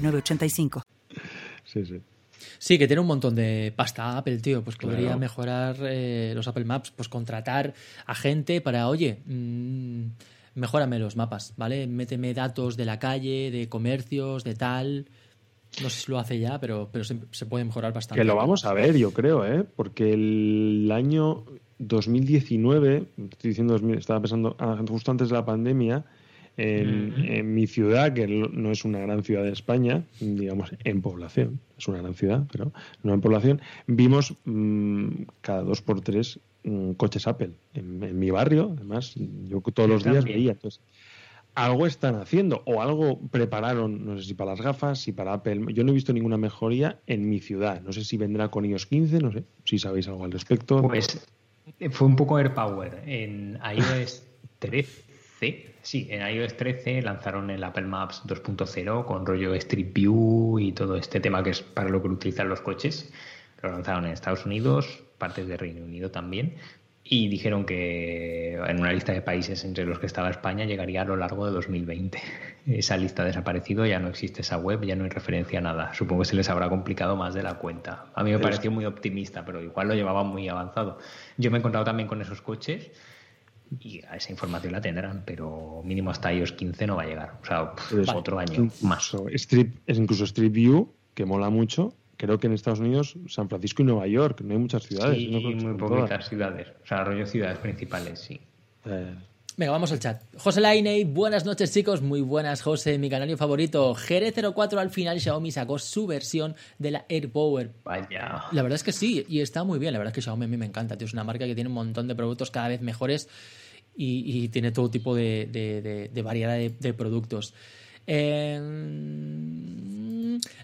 985. Sí, sí. Sí, que tiene un montón de pasta Apple, tío. Pues podría mejorar eh, los Apple Maps, pues contratar a gente para, oye, mmm, mejórame los mapas, ¿vale? Méteme datos de la calle, de comercios, de tal. No sé si lo hace ya, pero, pero se, se puede mejorar bastante. Que lo vamos a ver, yo creo, ¿eh? Porque el año 2019, estoy diciendo, estaba pensando ah, justo antes de la pandemia, en, mi ciudad, que no es una gran ciudad de España, digamos en población, es una gran ciudad, pero no en población, vimos mm, cada dos por tres mm, coches Apple. En, mi barrio, además, yo todos los días veía. Entonces, algo están haciendo o algo prepararon, no sé si para las gafas, si para Apple. Yo no he visto ninguna mejoría en mi ciudad. No sé si vendrá con iOS 15, no sé si sabéis algo al respecto. Pues fue un poco AirPower en iOS 13 Sí, en iOS 13 lanzaron el Apple Maps 2.0 con rollo Street View y todo este tema que es para lo que utilizan los coches. Lo lanzaron en Estados Unidos, partes de Reino Unido también, y dijeron que en una lista de países entre los que estaba España llegaría a lo largo de 2020. Esa lista ha desaparecido, ya no existe esa web, ya no hay referencia a nada. Supongo que se les habrá complicado más de la cuenta. A mí me pareció muy optimista, pero igual lo llevaba muy avanzado. Yo me he encontrado también con esos coches y a esa información la tendrán, pero mínimo hasta iOS 15 no va a llegar. O sea, es otro año más. Street, es incluso Street View, que mola mucho. Creo que en Estados Unidos, San Francisco y Nueva York, no hay muchas ciudades. Sí, muy poquitas ciudades. O sea, rollo ciudades principales, sí. Eh. Venga, vamos al chat. José Lainey, buenas noches chicos, muy buenas José, mi canario favorito. Gere04 al final Xiaomi sacó su versión de la AirPower. Vaya. La verdad es que sí, y está muy bien, la verdad es que Xiaomi a mí me encanta, tío. es una marca que tiene un montón de productos cada vez mejores y, tiene todo tipo de, variedad de, productos. Eh,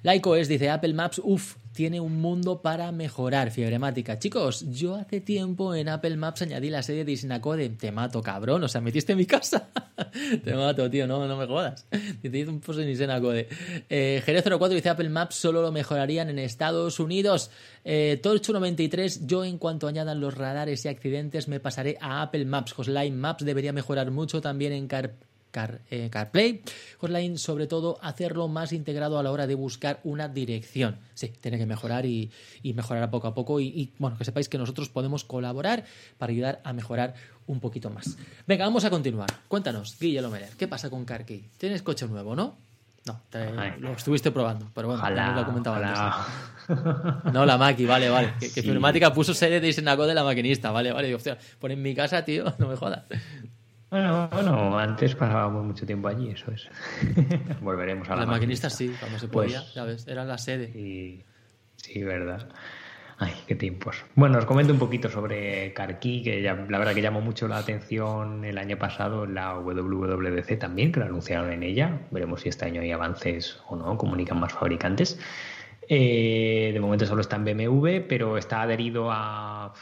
Laico es, dice Apple Maps, uff, tiene un mundo para mejorar, fiebremática. Chicos, yo hace tiempo en Apple Maps añadí la serie de Isnacode. Te mato, cabrón. O sea, metiste en mi casa. Te mato, tío. No, no me jodas. Te hice un post en Isnacode. Eh, Jerez 04 dice Apple Maps solo lo mejorarían en Estados Unidos. Eh, Torcho 93, yo en cuanto añadan los radares y accidentes me pasaré a Apple Maps. Hotline Maps debería mejorar mucho también en Car Car, eh, CarPlay. Hotline, sobre todo, hacerlo más integrado a la hora de buscar una dirección. Sí, tiene que mejorar y, mejorar poco a poco. Y, bueno, que sepáis que nosotros podemos colaborar para ayudar a mejorar un poquito más. Venga, vamos a continuar. Cuéntanos, Guillermo Merer, ¿qué pasa con CarKey? Tienes coche nuevo, ¿no? No, lo estuviste probando, pero bueno, ojalá, lo comentaba antes. No, la Maki, vale, vale. Que, sí. puso serie de Isenaco de la maquinista, vale, vale. Y, hostia, pon en mi casa, tío, no me jodas. Bueno, bueno, antes pasábamos mucho tiempo allí, eso es. Volveremos a la, la maquinista. sí, cuando se podía, pues ya ves, era la sede. Y... Sí, verdad. Ay, qué tiempos. Bueno, os comento un poquito sobre Carkey, que ya, la verdad que llamó mucho la atención el año pasado la WWDC también, que lo anunciaron en ella. Veremos si este año hay avances o no, comunican más fabricantes. Eh, de momento solo está en BMW, pero está adherido a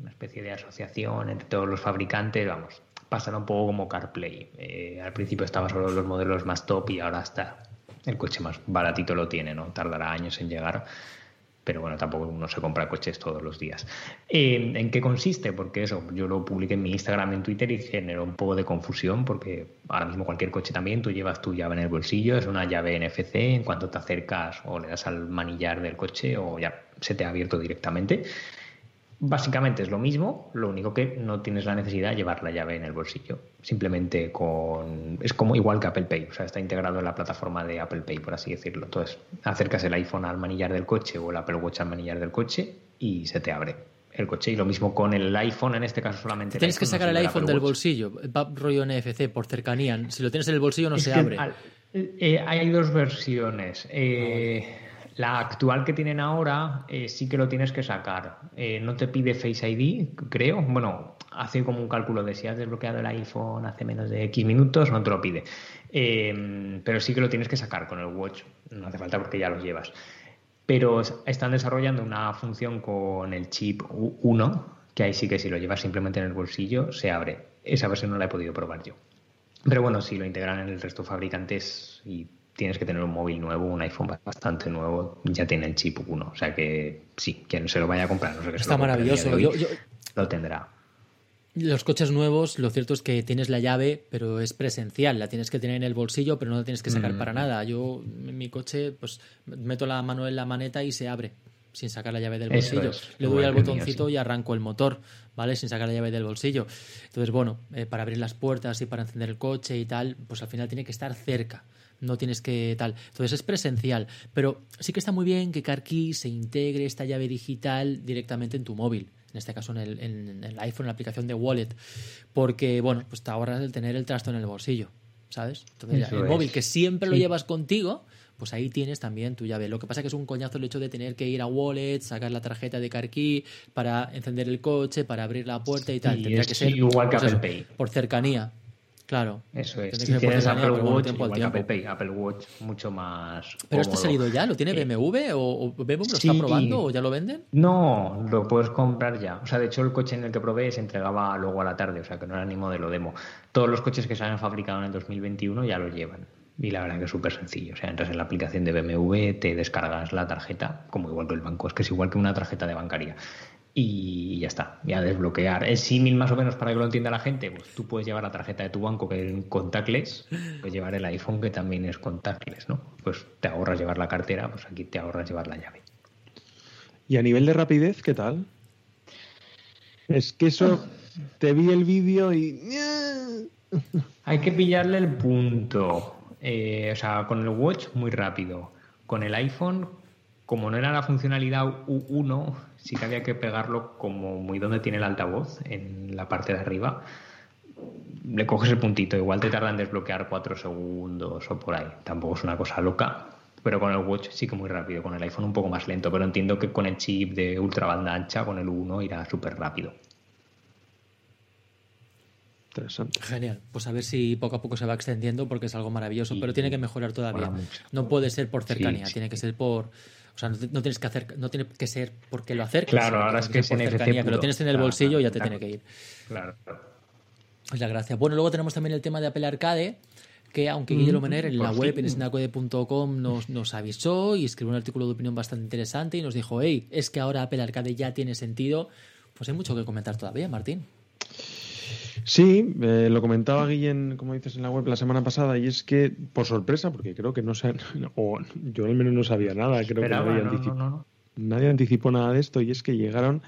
una especie de asociación entre todos los fabricantes, vamos, pasará un poco como CarPlay. Eh, al principio estaba solo los modelos más top y ahora está el coche más baratito lo tiene, ¿no? Tardará años en llegar. pero bueno, tampoco uno se compra coches todos los días. Eh, ¿En qué consiste? Porque eso, yo lo publiqué en mi Instagram, en Twitter y generó un poco de confusión porque ahora mismo cualquier coche también, tú llevas tu llave en el bolsillo, es una llave NFC, en cuanto te acercas o le das al manillar del coche o ya se te ha abierto directamente. Básicamente es lo mismo, lo único que no tienes la necesidad de llevar la llave en el bolsillo. Simplemente con. Es como igual que Apple Pay, o sea, está integrado en la plataforma de Apple Pay, por así decirlo. Entonces, acercas el iPhone al manillar del coche o el Apple Watch al manillar del coche y se te abre el coche. Y lo mismo con el iPhone, en este caso solamente. Tienes que sacar el iPhone del bolsillo, va rollo NFC por cercanía. Si lo tienes en el bolsillo no se abre. Eh, hay dos versiones. Eh, la actual que tienen ahora eh, sí que lo tienes que sacar. Eh, no te pide Face ID, creo. Bueno, hace como un cálculo de si has desbloqueado el iPhone hace menos de X minutos, no te lo pide. Eh, pero sí que lo tienes que sacar con el Watch. No hace falta porque ya lo llevas. Pero están desarrollando una función con el chip 1, que ahí sí que si lo llevas simplemente en el bolsillo, se abre. Esa versión no la he podido probar yo. Pero bueno, si lo integran en el resto de fabricantes y tienes que tener un móvil nuevo, un iPhone bastante nuevo, ya tiene el chip 1. O sea que sí, quien se lo vaya a comprar, no sé qué Está maravilloso. lo tendrá. Los coches nuevos, lo cierto es que tienes la llave, pero es presencial. La tienes que tener en el bolsillo, pero no la tienes que sacar mm. para nada. Yo, en mi coche, pues meto la mano en la maneta y se abre sin sacar la llave del bolsillo. Le doy al botoncito y arranco el motor, ¿vale? Sin sacar la llave del bolsillo. Entonces, bueno, eh, para abrir las puertas y para encender el coche y tal, pues al final tiene que estar cerca no tienes que tal. Entonces es presencial, pero sí que está muy bien que CarKey se integre esta llave digital directamente en tu móvil. En este caso en el, iPhone, en la aplicación de Wallet, porque bueno, pues te ahorras el tener el trasto en el bolsillo, ¿sabes? Entonces el móvil que siempre lo llevas contigo, pues ahí tienes también tu llave. Lo que pasa es que es un coñazo el hecho de tener que ir a Wallet, sacar la tarjeta de CarKey para encender el coche, para abrir la puerta y tal. Tendría que ser igual que pues Apple Pay. por cercanía. Claro. Eso es. Si tienes Apple Watch, igual Apple Pay, Apple Watch mucho más. ¿Pero esto ha salido ya? ¿Lo tiene eh, BMW? ¿O, BMW lo está probando o ya lo venden? No, lo puedes comprar ya. O sea, de hecho, el coche en el que probé se entregaba luego a la tarde, o sea, que no era ni modelo demo. Todos los coches que se han fabricado en el 2021 ya lo llevan. Y la verdad que es súper sencillo. O sea, entras en la aplicación de BMW, te descargas la tarjeta, como igual que el banco, es que es igual que una tarjeta de bancaria y ya está, ya desbloquear. Es símil más o menos para que lo entienda la gente. Pues tú puedes llevar la tarjeta de tu banco que es contactless, puedes llevar el iPhone que también es contactless, ¿no? Pues te ahorras llevar la cartera, pues aquí te ahorras llevar la llave. ¿Y a nivel de rapidez, qué tal? Es que eso, te vi el vídeo y... Hay que pillarle el punto. Eh, o sea, con el watch muy rápido. Con el iPhone, como no era la funcionalidad U1, sí que había que pegarlo como muy donde tiene el altavoz, en la parte de arriba. Le coges el puntito, igual te tarda en desbloquear cuatro segundos o por ahí. Tampoco es una cosa loca, pero con el Watch sí que muy rápido, con el iPhone un poco más lento, pero entiendo que con el chip de ultra banda ancha, con el 1 irá súper rápido. Interesante. Genial. Pues a ver si poco a poco se va extendiendo porque es algo maravilloso, pero tiene que mejorar todavía. No puede ser por cercanía, tiene que ser por o sea, no, tienes que hacer, no tiene que ser porque lo acerques. Claro, ahora es que, por cercanía, que lo tienes en el bolsillo y ya te tiene que ir. Claro. Es la gracia. Bueno, luego tenemos también el tema de Apple Arcade, que aunque Guillermo mm, Mener en la web, en snacode.com, nos, nos avisó y escribió un artículo de opinión bastante interesante y nos dijo, hey, es que ahora Apple Arcade ya tiene sentido. Pues hay mucho que comentar todavía, Martín. Sí, eh, lo comentaba Guillén, como dices en la web la semana pasada, y es que, por sorpresa, porque creo que no sé, o yo al menos no sabía nada, creo que nadie, anticipó, nadie, anticipó, nada de esto, y es que llegaron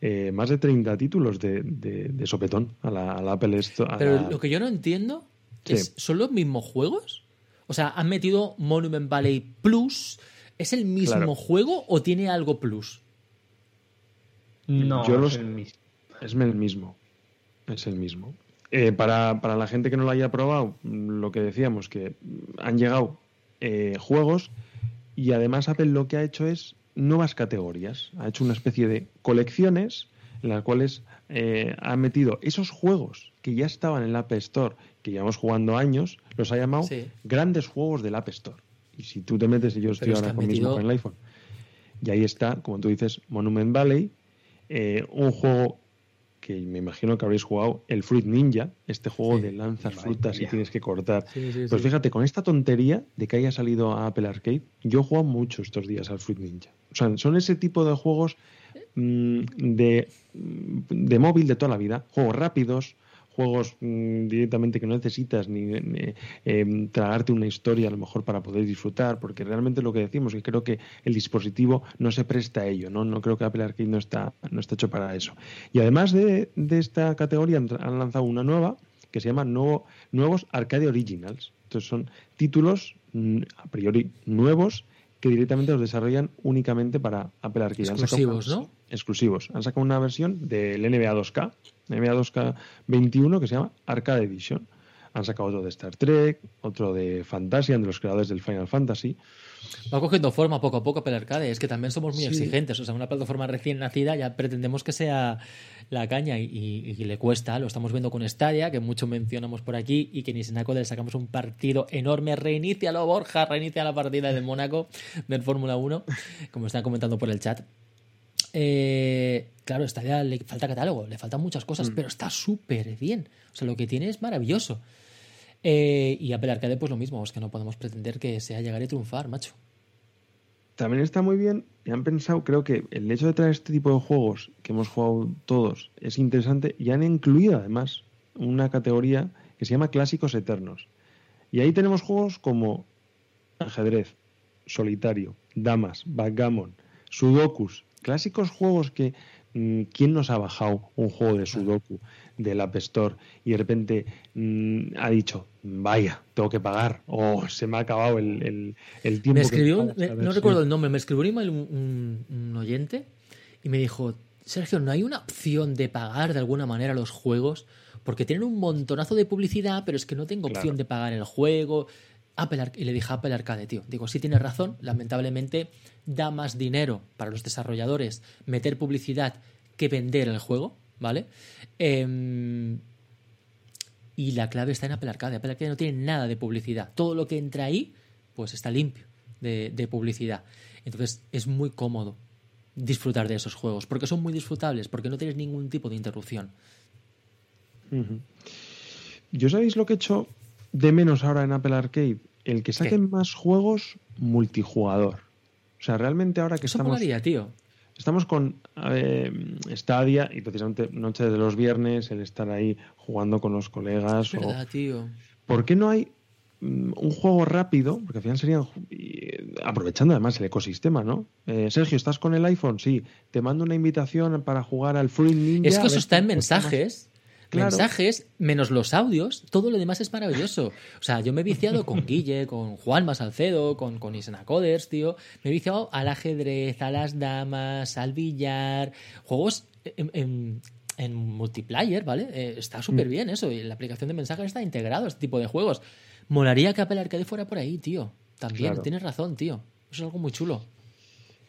eh, más de 30 títulos de, de, sopetón a la, Apple Store. Pero lo que yo no entiendo es, ¿son los mismos juegos? O sea, ¿han metido Monument Valley Plus? ¿Es el mismo juego o tiene algo plus? No, es, el mismo. es el mismo es el mismo. Eh, para, para, la gente que no lo haya probado, lo que decíamos, que han llegado eh, juegos y además Apple lo que ha hecho es nuevas categorías. Ha hecho una especie de colecciones en las cuales eh, ha metido esos juegos que ya estaban en la App Store, que llevamos jugando años, los ha llamado grandes juegos del App Store. Y si tú te metes, y yo estoy ahora mismo con el iPhone, y ahí está, como tú dices, Monument Valley, un juego que me imagino que habréis jugado, el Fruit Ninja, este juego Sí. de lanzas frutas y tienes que cortar. Sí, sí, Pues fíjate, con esta tontería de que haya salido a Apple Arcade, yo he jugado mucho estos días al Fruit Ninja. O sea, son ese tipo de juegos mm, de, de móvil de toda la vida, juegos rápidos, juegos mm, directamente que no necesitas ni, ni, eh, tragarte una historia a lo mejor para poder disfrutar, porque realmente lo que decimos, que creo que el dispositivo no se presta a ello, ¿no? No creo que Apple Arcade no está, no está hecho para eso. Y además de, de esta categoría han, lanzado una nueva que se llama nuevo, Nuevos Arcade Originals. Entonces son títulos mm, a priori nuevos que directamente los desarrollan únicamente para Apple Arcade. Han sacado Exclusivos, una- ¿no? Exclusivos. Han sacado una versión del NBA 2K, NBA 2K 21, que se llama Arcade Edition. Han sacado otro de Star Trek, otro de Fantasia, de los creadores del Final Fantasy. Va cogiendo forma poco a poco Apple Arcade. Es que también somos muy Sí. exigentes. O sea, una plataforma recién nacida ya pretendemos que sea la caña y, y- y le cuesta. Lo estamos viendo con Stadia, que mucho mencionamos por aquí y que ni Sinaco le sacamos un partido enorme. Reinícialo, Borja, reinicia la partida de Mónaco del Fórmula 1, como están comentando por el chat. Eh, claro, Stadia le falta catálogo, le faltan muchas cosas, pero está súper bien. O sea, lo que tiene es maravilloso. Eh, y Apple Arcade, pues lo mismo, es que no podemos pretender que sea llegar y triunfar, macho. También está muy bien y han pensado, creo que el hecho de traer este tipo de juegos que hemos jugado todos es interesante y han incluido además una categoría que se llama Clásicos Eternos. Y ahí tenemos juegos como ajedrez, solitario, damas, backgammon, sudokus, clásicos juegos que mm, ¿quién nos ha bajado un juego de sudoku del App Store y de repente mm, ha dicho, vaya, tengo que pagar o se me ha acabado el, el- el tiempo Me que escribió, me- esta no versión"? recuerdo el nombre, me escribió un email un, un- oyente y me dijo, Sergio, ¿no hay una opción de pagar de alguna manera los juegos? Porque tienen un montonazo de publicidad, pero es que no tengo Claro. opción de pagar el juego. Apple y le dije Apple Arcade, tío. Digo, sí tienes razón, lamentablemente da más dinero para los desarrolladores meter publicidad que vender el juego, ¿vale? Em, y la clave está en Apple Arcade. Apple Arcade no tiene nada de publicidad. Todo lo que entra ahí, pues está limpio de, publicidad. Entonces es muy cómodo disfrutar de esos juegos, porque son muy disfrutables, porque no tienes ningún tipo de interrupción. ¿Yo sabéis lo que he hecho de menos ahora en Apple Arcade? El que saquen más juegos multijugador. O sea, realmente ahora que Eso estamos, molaría, tío. estamos con eh, Stadia y precisamente noche de los viernes, el estar ahí jugando con los colegas. ¿Verdad, tío? ¿Por qué no hay mm, un juego rápido? Porque al final serían eh, aprovechando además el ecosistema, ¿no? Eh, Sergio, ¿estás con el iPhone? Sí. Te mando una invitación para jugar al Free Ninja. Es que eso está en mensajes. Claro. Mensajes, menos los audios, todo lo demás es maravilloso. O sea, yo me he viciado con Guille, con Juan Masalcedo, con, con Isena Coders, tío. Me he viciado al ajedrez, a las damas, al billar, juegos en, en- en multiplayer, ¿vale? Eh, está súper bien eso. Y la aplicación de mensajes está integrado a este tipo de juegos. Molaría que Apple Arcade fuera por ahí, tío. También, Claro. tienes razón, tío. Eso es algo muy chulo.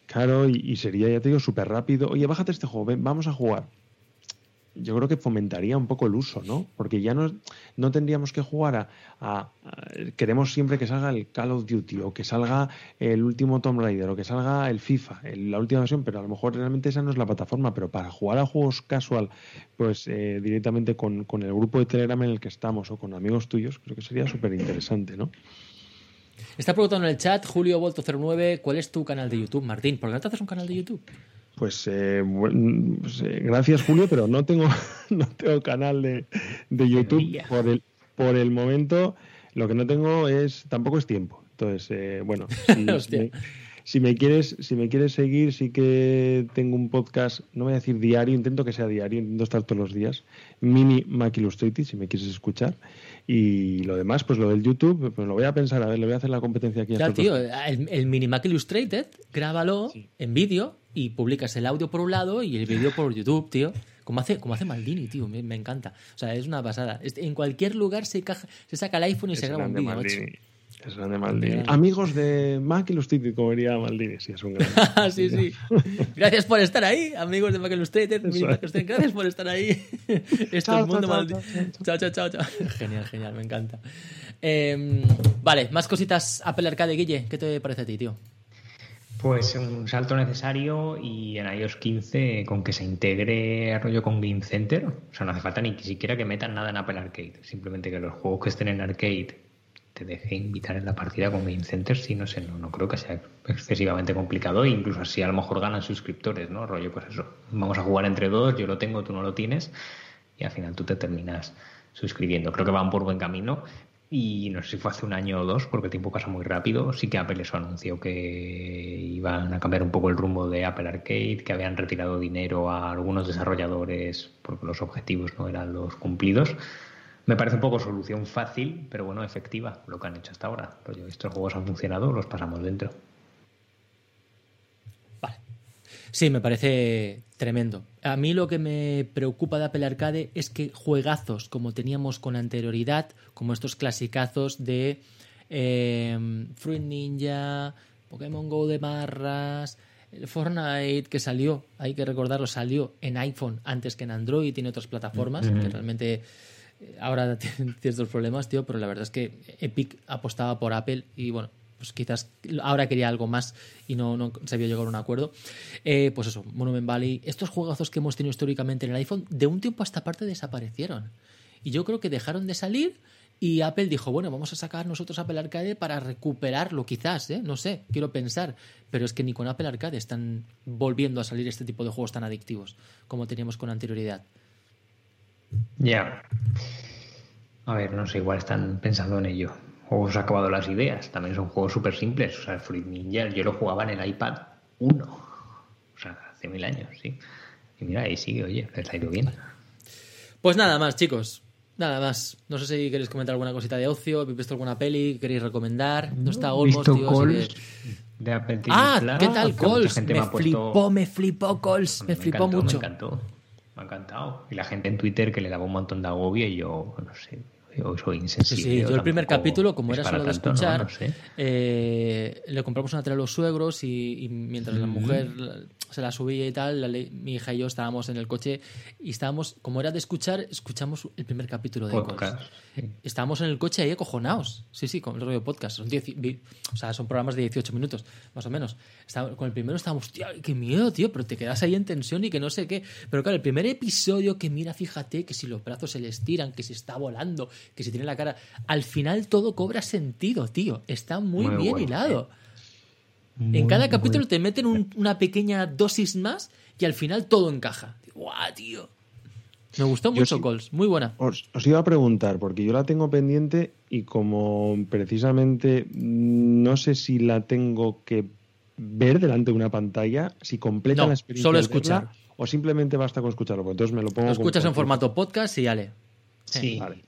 Claro, y, y sería, ya te digo, súper rápido. Oye, bájate este juego, ven, vamos a jugar. Yo creo que fomentaría un poco el uso, ¿no? Porque ya no, no tendríamos que jugar a, Queremos siempre que salga el Call of Duty o que salga el último Tomb Raider o que salga el FIFA, la última versión, pero a lo mejor realmente esa no es la plataforma. Pero para jugar a juegos casual, pues eh, directamente con, con el grupo de Telegram en el que estamos o con amigos tuyos, creo que sería súper interesante, ¿no? Está preguntando en el chat, Julio Volto 09, ¿cuál es tu canal de YouTube, Martín? ¿Por qué no te haces un canal de YouTube? Pues, eh, buen- pues, eh, gracias Julio, pero no tengo, no tengo canal de, de YouTube por el, por el momento. Lo que no tengo es tampoco es tiempo. Entonces, eh, bueno, si, Hostia. me, si me quieres si me quieres seguir, sí que tengo un podcast, no voy a decir diario, intento que sea diario, intento estar todos los días. Mini Mac Illustrated, si me quieres escuchar. Y lo demás, pues lo del YouTube, pues lo voy a pensar, a ver, le voy a hacer la competencia aquí. a Ya, tío, el, el Minimac Illustrated, grábalo en vídeo y publicas el audio por un lado y el vídeo por YouTube, tío. Como hace, como hace Maldini, tío, me, me encanta. O sea, es una pasada. Es- En cualquier lugar se, caja- se saca el iPhone y se graba un vídeo. Es grande Maldini. Amigos de Mac Illustrated, como diría Maldini, sí, es un gran. Ah, sí, sí. Gracias por estar ahí, amigos de Mac Illustrated. Gracias por estar ahí. Esto es Chao, mundo chao, Maldini. Chao, chao, chao, chao. Genial, genial, me encanta. Eh, vale, más cositas Apple Arcade, Guille. ¿Qué te parece a ti, tío? Pues un salto necesario y en iOS 15 con que se integre rollo con Game Center. O sea, no hace falta ni siquiera que metan nada en Apple Arcade. Simplemente que los juegos que estén en Arcade te deje invitar en la partida con Game Center. Sí, no sé, no, no creo que sea excesivamente complicado. E incluso así a lo mejor ganan suscriptores, ¿no? Rollo, pues eso. Vamos a jugar entre dos, yo lo tengo, tú no lo tienes. Y al final tú te terminas suscribiendo. Creo que van por buen camino. Y no sé si fue hace un año o dos, porque el tiempo pasa muy rápido. Sí que Apple eso anunció que iban a cambiar un poco el rumbo de Apple Arcade, que habían retirado dinero a algunos desarrolladores porque los objetivos no eran los cumplidos. Me parece un poco solución fácil, pero bueno, efectiva, lo que han hecho hasta ahora. estos juegos han funcionado, los pasamos dentro. Sí, me parece tremendo. A mí lo que me preocupa de Apple Arcade es que juegazos como teníamos con anterioridad, como estos clasicazos de eh, Fruit Ninja, Pokémon Go de barras, Fortnite que salió, hay que recordarlo, salió en iPhone antes que en Android y tiene otras plataformas que realmente eh, ahora tienen ciertos problemas, tío, pero la verdad es que Epic apostaba por Apple y bueno, pues quizás ahora quería algo más y no, no sabía llegar a un acuerdo. Eh, pues eso, Monument Valley, estos juegazos que hemos tenido históricamente en el iPhone, de un tiempo a esta parte desaparecieron. Y yo creo que dejaron de salir y Apple dijo, bueno, vamos a sacar nosotros Apple Arcade para recuperarlo, quizás, ¿eh? no sé, quiero pensar. Pero es que ni con Apple Arcade están volviendo a salir este tipo de juegos tan adictivos como teníamos con anterioridad. Ya. A ver, no sé, igual están pensando en ello o os ha acabado las ideas. También son juegos súper simples. O sea, el Fruit Ninja yo lo jugaba en el iPad 1. O sea, hace mil años, sí. Y mira, ahí sigue, oye, les ha ido bien. Pues nada más, chicos. Nada más. No sé si queréis comentar alguna cosita de ocio, habéis visto alguna peli, queréis recomendar. No está Olmos, tío. de ah, ¿qué tal, Cols? Me, flipó, me flipó, Cols. Me, flipó mucho. Me encantó. Me ha encantado. Y la gente en Twitter que le daba un montón de agobio y yo, no sé, soy insensible. Sí, yo el primer capítulo, como era solo de escuchar, eh, le compramos una tele a los suegros y, mientras la mujer se la subía y tal, mi hija y yo estábamos en el coche y estábamos, como era de escuchar, escuchamos el primer capítulo de podcast. Estábamos en el coche ahí acojonados. Sí, sí, con el rollo podcast. Son, o sea, son programas de 18 minutos, más o menos. Con el primero estábamos, tío, qué miedo, tío, pero te quedas ahí en tensión y que no sé qué. Pero claro, el primer episodio que mira, fíjate, que si los brazos se le estiran, que si está volando, que si tiene la cara. Al final todo cobra sentido, tío. Está muy, bien hilado. en cada capítulo te meten una pequeña dosis más y al final todo encaja. ¡Guau, tío! Me gustó mucho, Cols. Muy buena. Os, iba a preguntar, porque yo la tengo pendiente y como precisamente no sé si la tengo que ver delante de una pantalla, si completa la experiencia. Solo escuchar. o simplemente basta con escucharlo. Pues entonces me lo pongo. Lo escuchas en formato podcast y ale. Sí. Vale.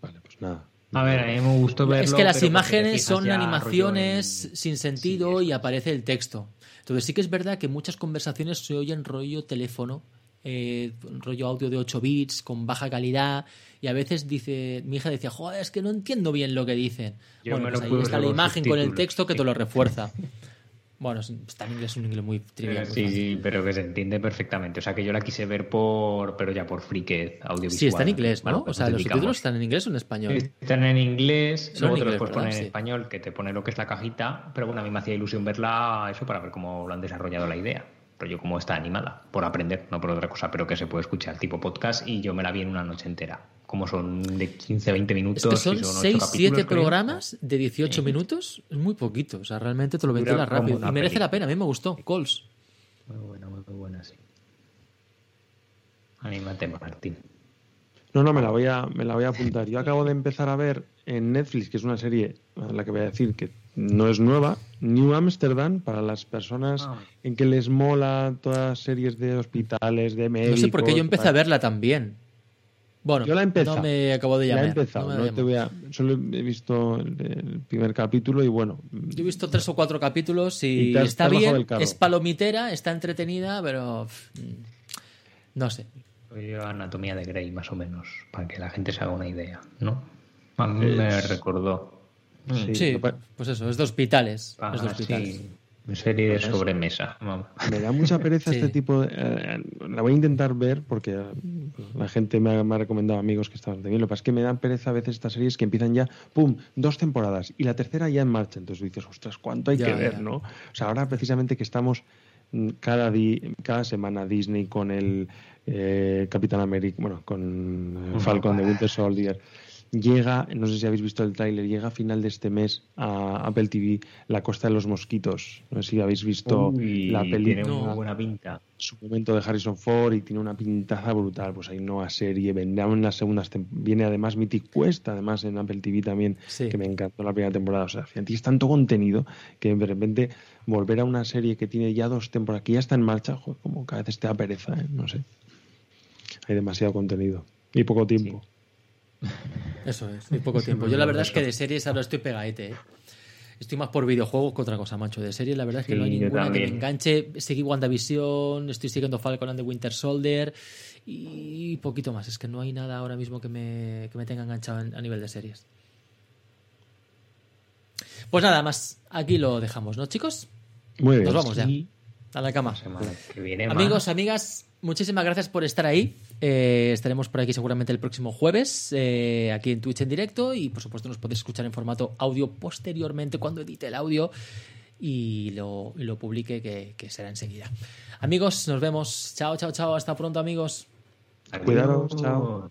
Vale, pues nada. A ver, a mí me gustó verlo. Es que las imágenes son animaciones sin sentido y aparece el texto. Entonces sí que es verdad que muchas conversaciones se oyen rollo teléfono, eh, rollo audio de 8 bits, con baja calidad, y a veces dice, mi hija decía, joder, es que no entiendo bien lo que dicen. bueno, pues ahí está la imagen con el texto que te lo refuerza. Bueno, está en inglés, un inglés muy trivial. sí, pero que se entiende perfectamente. O sea, que yo la quise ver por, pero ya por friquez audiovisual. Sí, está en inglés, ¿no? o sea, los subtítulos están en inglés o en español. Están en inglés, luego te los puedes poner en español, que te pone lo que es la cajita, pero bueno, a mí me hacía ilusión verla, eso, para ver cómo lo han desarrollado la idea. Pero yo como está animada, por aprender, no por otra cosa, pero que se puede escuchar tipo podcast y yo me la vi en una noche entera como son de 15 a 20 minutos. Es que son, 6, 7 programas de 18 minutos, es muy poquito. O sea, realmente te lo ventila rápido. Y merece la pena, a mí me gustó. Calls. Muy buena, muy buena, sí. Anímate, Martín. No, no, me la, voy a, me la voy a apuntar. Yo acabo de empezar a ver en Netflix, que es una serie a la que voy a decir que no es nueva, New Amsterdam, para las personas ah. en que les mola todas las series de hospitales, de médicos... No sé por qué yo empecé a verla también. Bueno, yo la he empezado. No me acabo de llamar. La he empezado. No, te voy a, solo he visto el, primer capítulo y bueno. Yo he visto tres o cuatro capítulos y, está bien. Es palomitera, está entretenida, pero no sé. Yo anatomía de Grey más o menos para que la gente se haga una idea, ¿no? A mí me recordó. Sí, pues eso, es de hospitales. es de hospitales. Serie de sobremesa. Me da mucha pereza este tipo de... Eh, la voy a intentar ver porque eh, la gente me ha, recomendado amigos que estaban bien. Lo que pasa es que me dan pereza a veces estas series que empiezan ya, ¡pum!, dos temporadas y la tercera ya en marcha. Entonces dices, ostras, ¿cuánto hay que ver, no? O sea, ahora precisamente que estamos mm, cada, cada semana Disney con el eh, Capitán América, bueno, con Falcon de Winter Soldier llega, no sé si habéis visto el tráiler, llega a final de este mes a Apple TV La Costa de los Mosquitos. No sé si habéis visto la película. Tiene una buena pinta. Su momento de Harrison Ford y tiene una pintaza brutal. Pues hay nueva serie, vendrá unas segundas Viene además Mythic Quest, además en Apple TV también, que me encantó la primera temporada. O sea, es tanto contenido que de repente volver a una serie que tiene ya dos temporadas, que ya está en marcha, como cada vez te da pereza, ¿eh? no sé. Hay demasiado contenido y poco tiempo. Eso es, muy poco tiempo. Yo la verdad es que de series ahora estoy pegadete. ¿eh? Estoy más por videojuegos que otra cosa, macho. De series, la verdad es que no hay ninguna que me enganche. Seguí WandaVision, estoy siguiendo Falcon and the Winter Soldier y poquito más. Es que no hay nada ahora mismo que me, que me tenga enganchado a nivel de series. Pues nada más, aquí lo dejamos, ¿no, chicos? Muy bien. Nos vamos ya. A la cama. Amigos, amigas, muchísimas gracias por estar ahí. Eh, estaremos por aquí seguramente el próximo jueves, eh, aquí en Twitch en directo y por supuesto nos podéis escuchar en formato audio posteriormente cuando edite el audio y lo, lo publique que, que, será enseguida. Amigos, nos vemos. Chao, chao, chao. Hasta pronto amigos. Cuidados. Chao.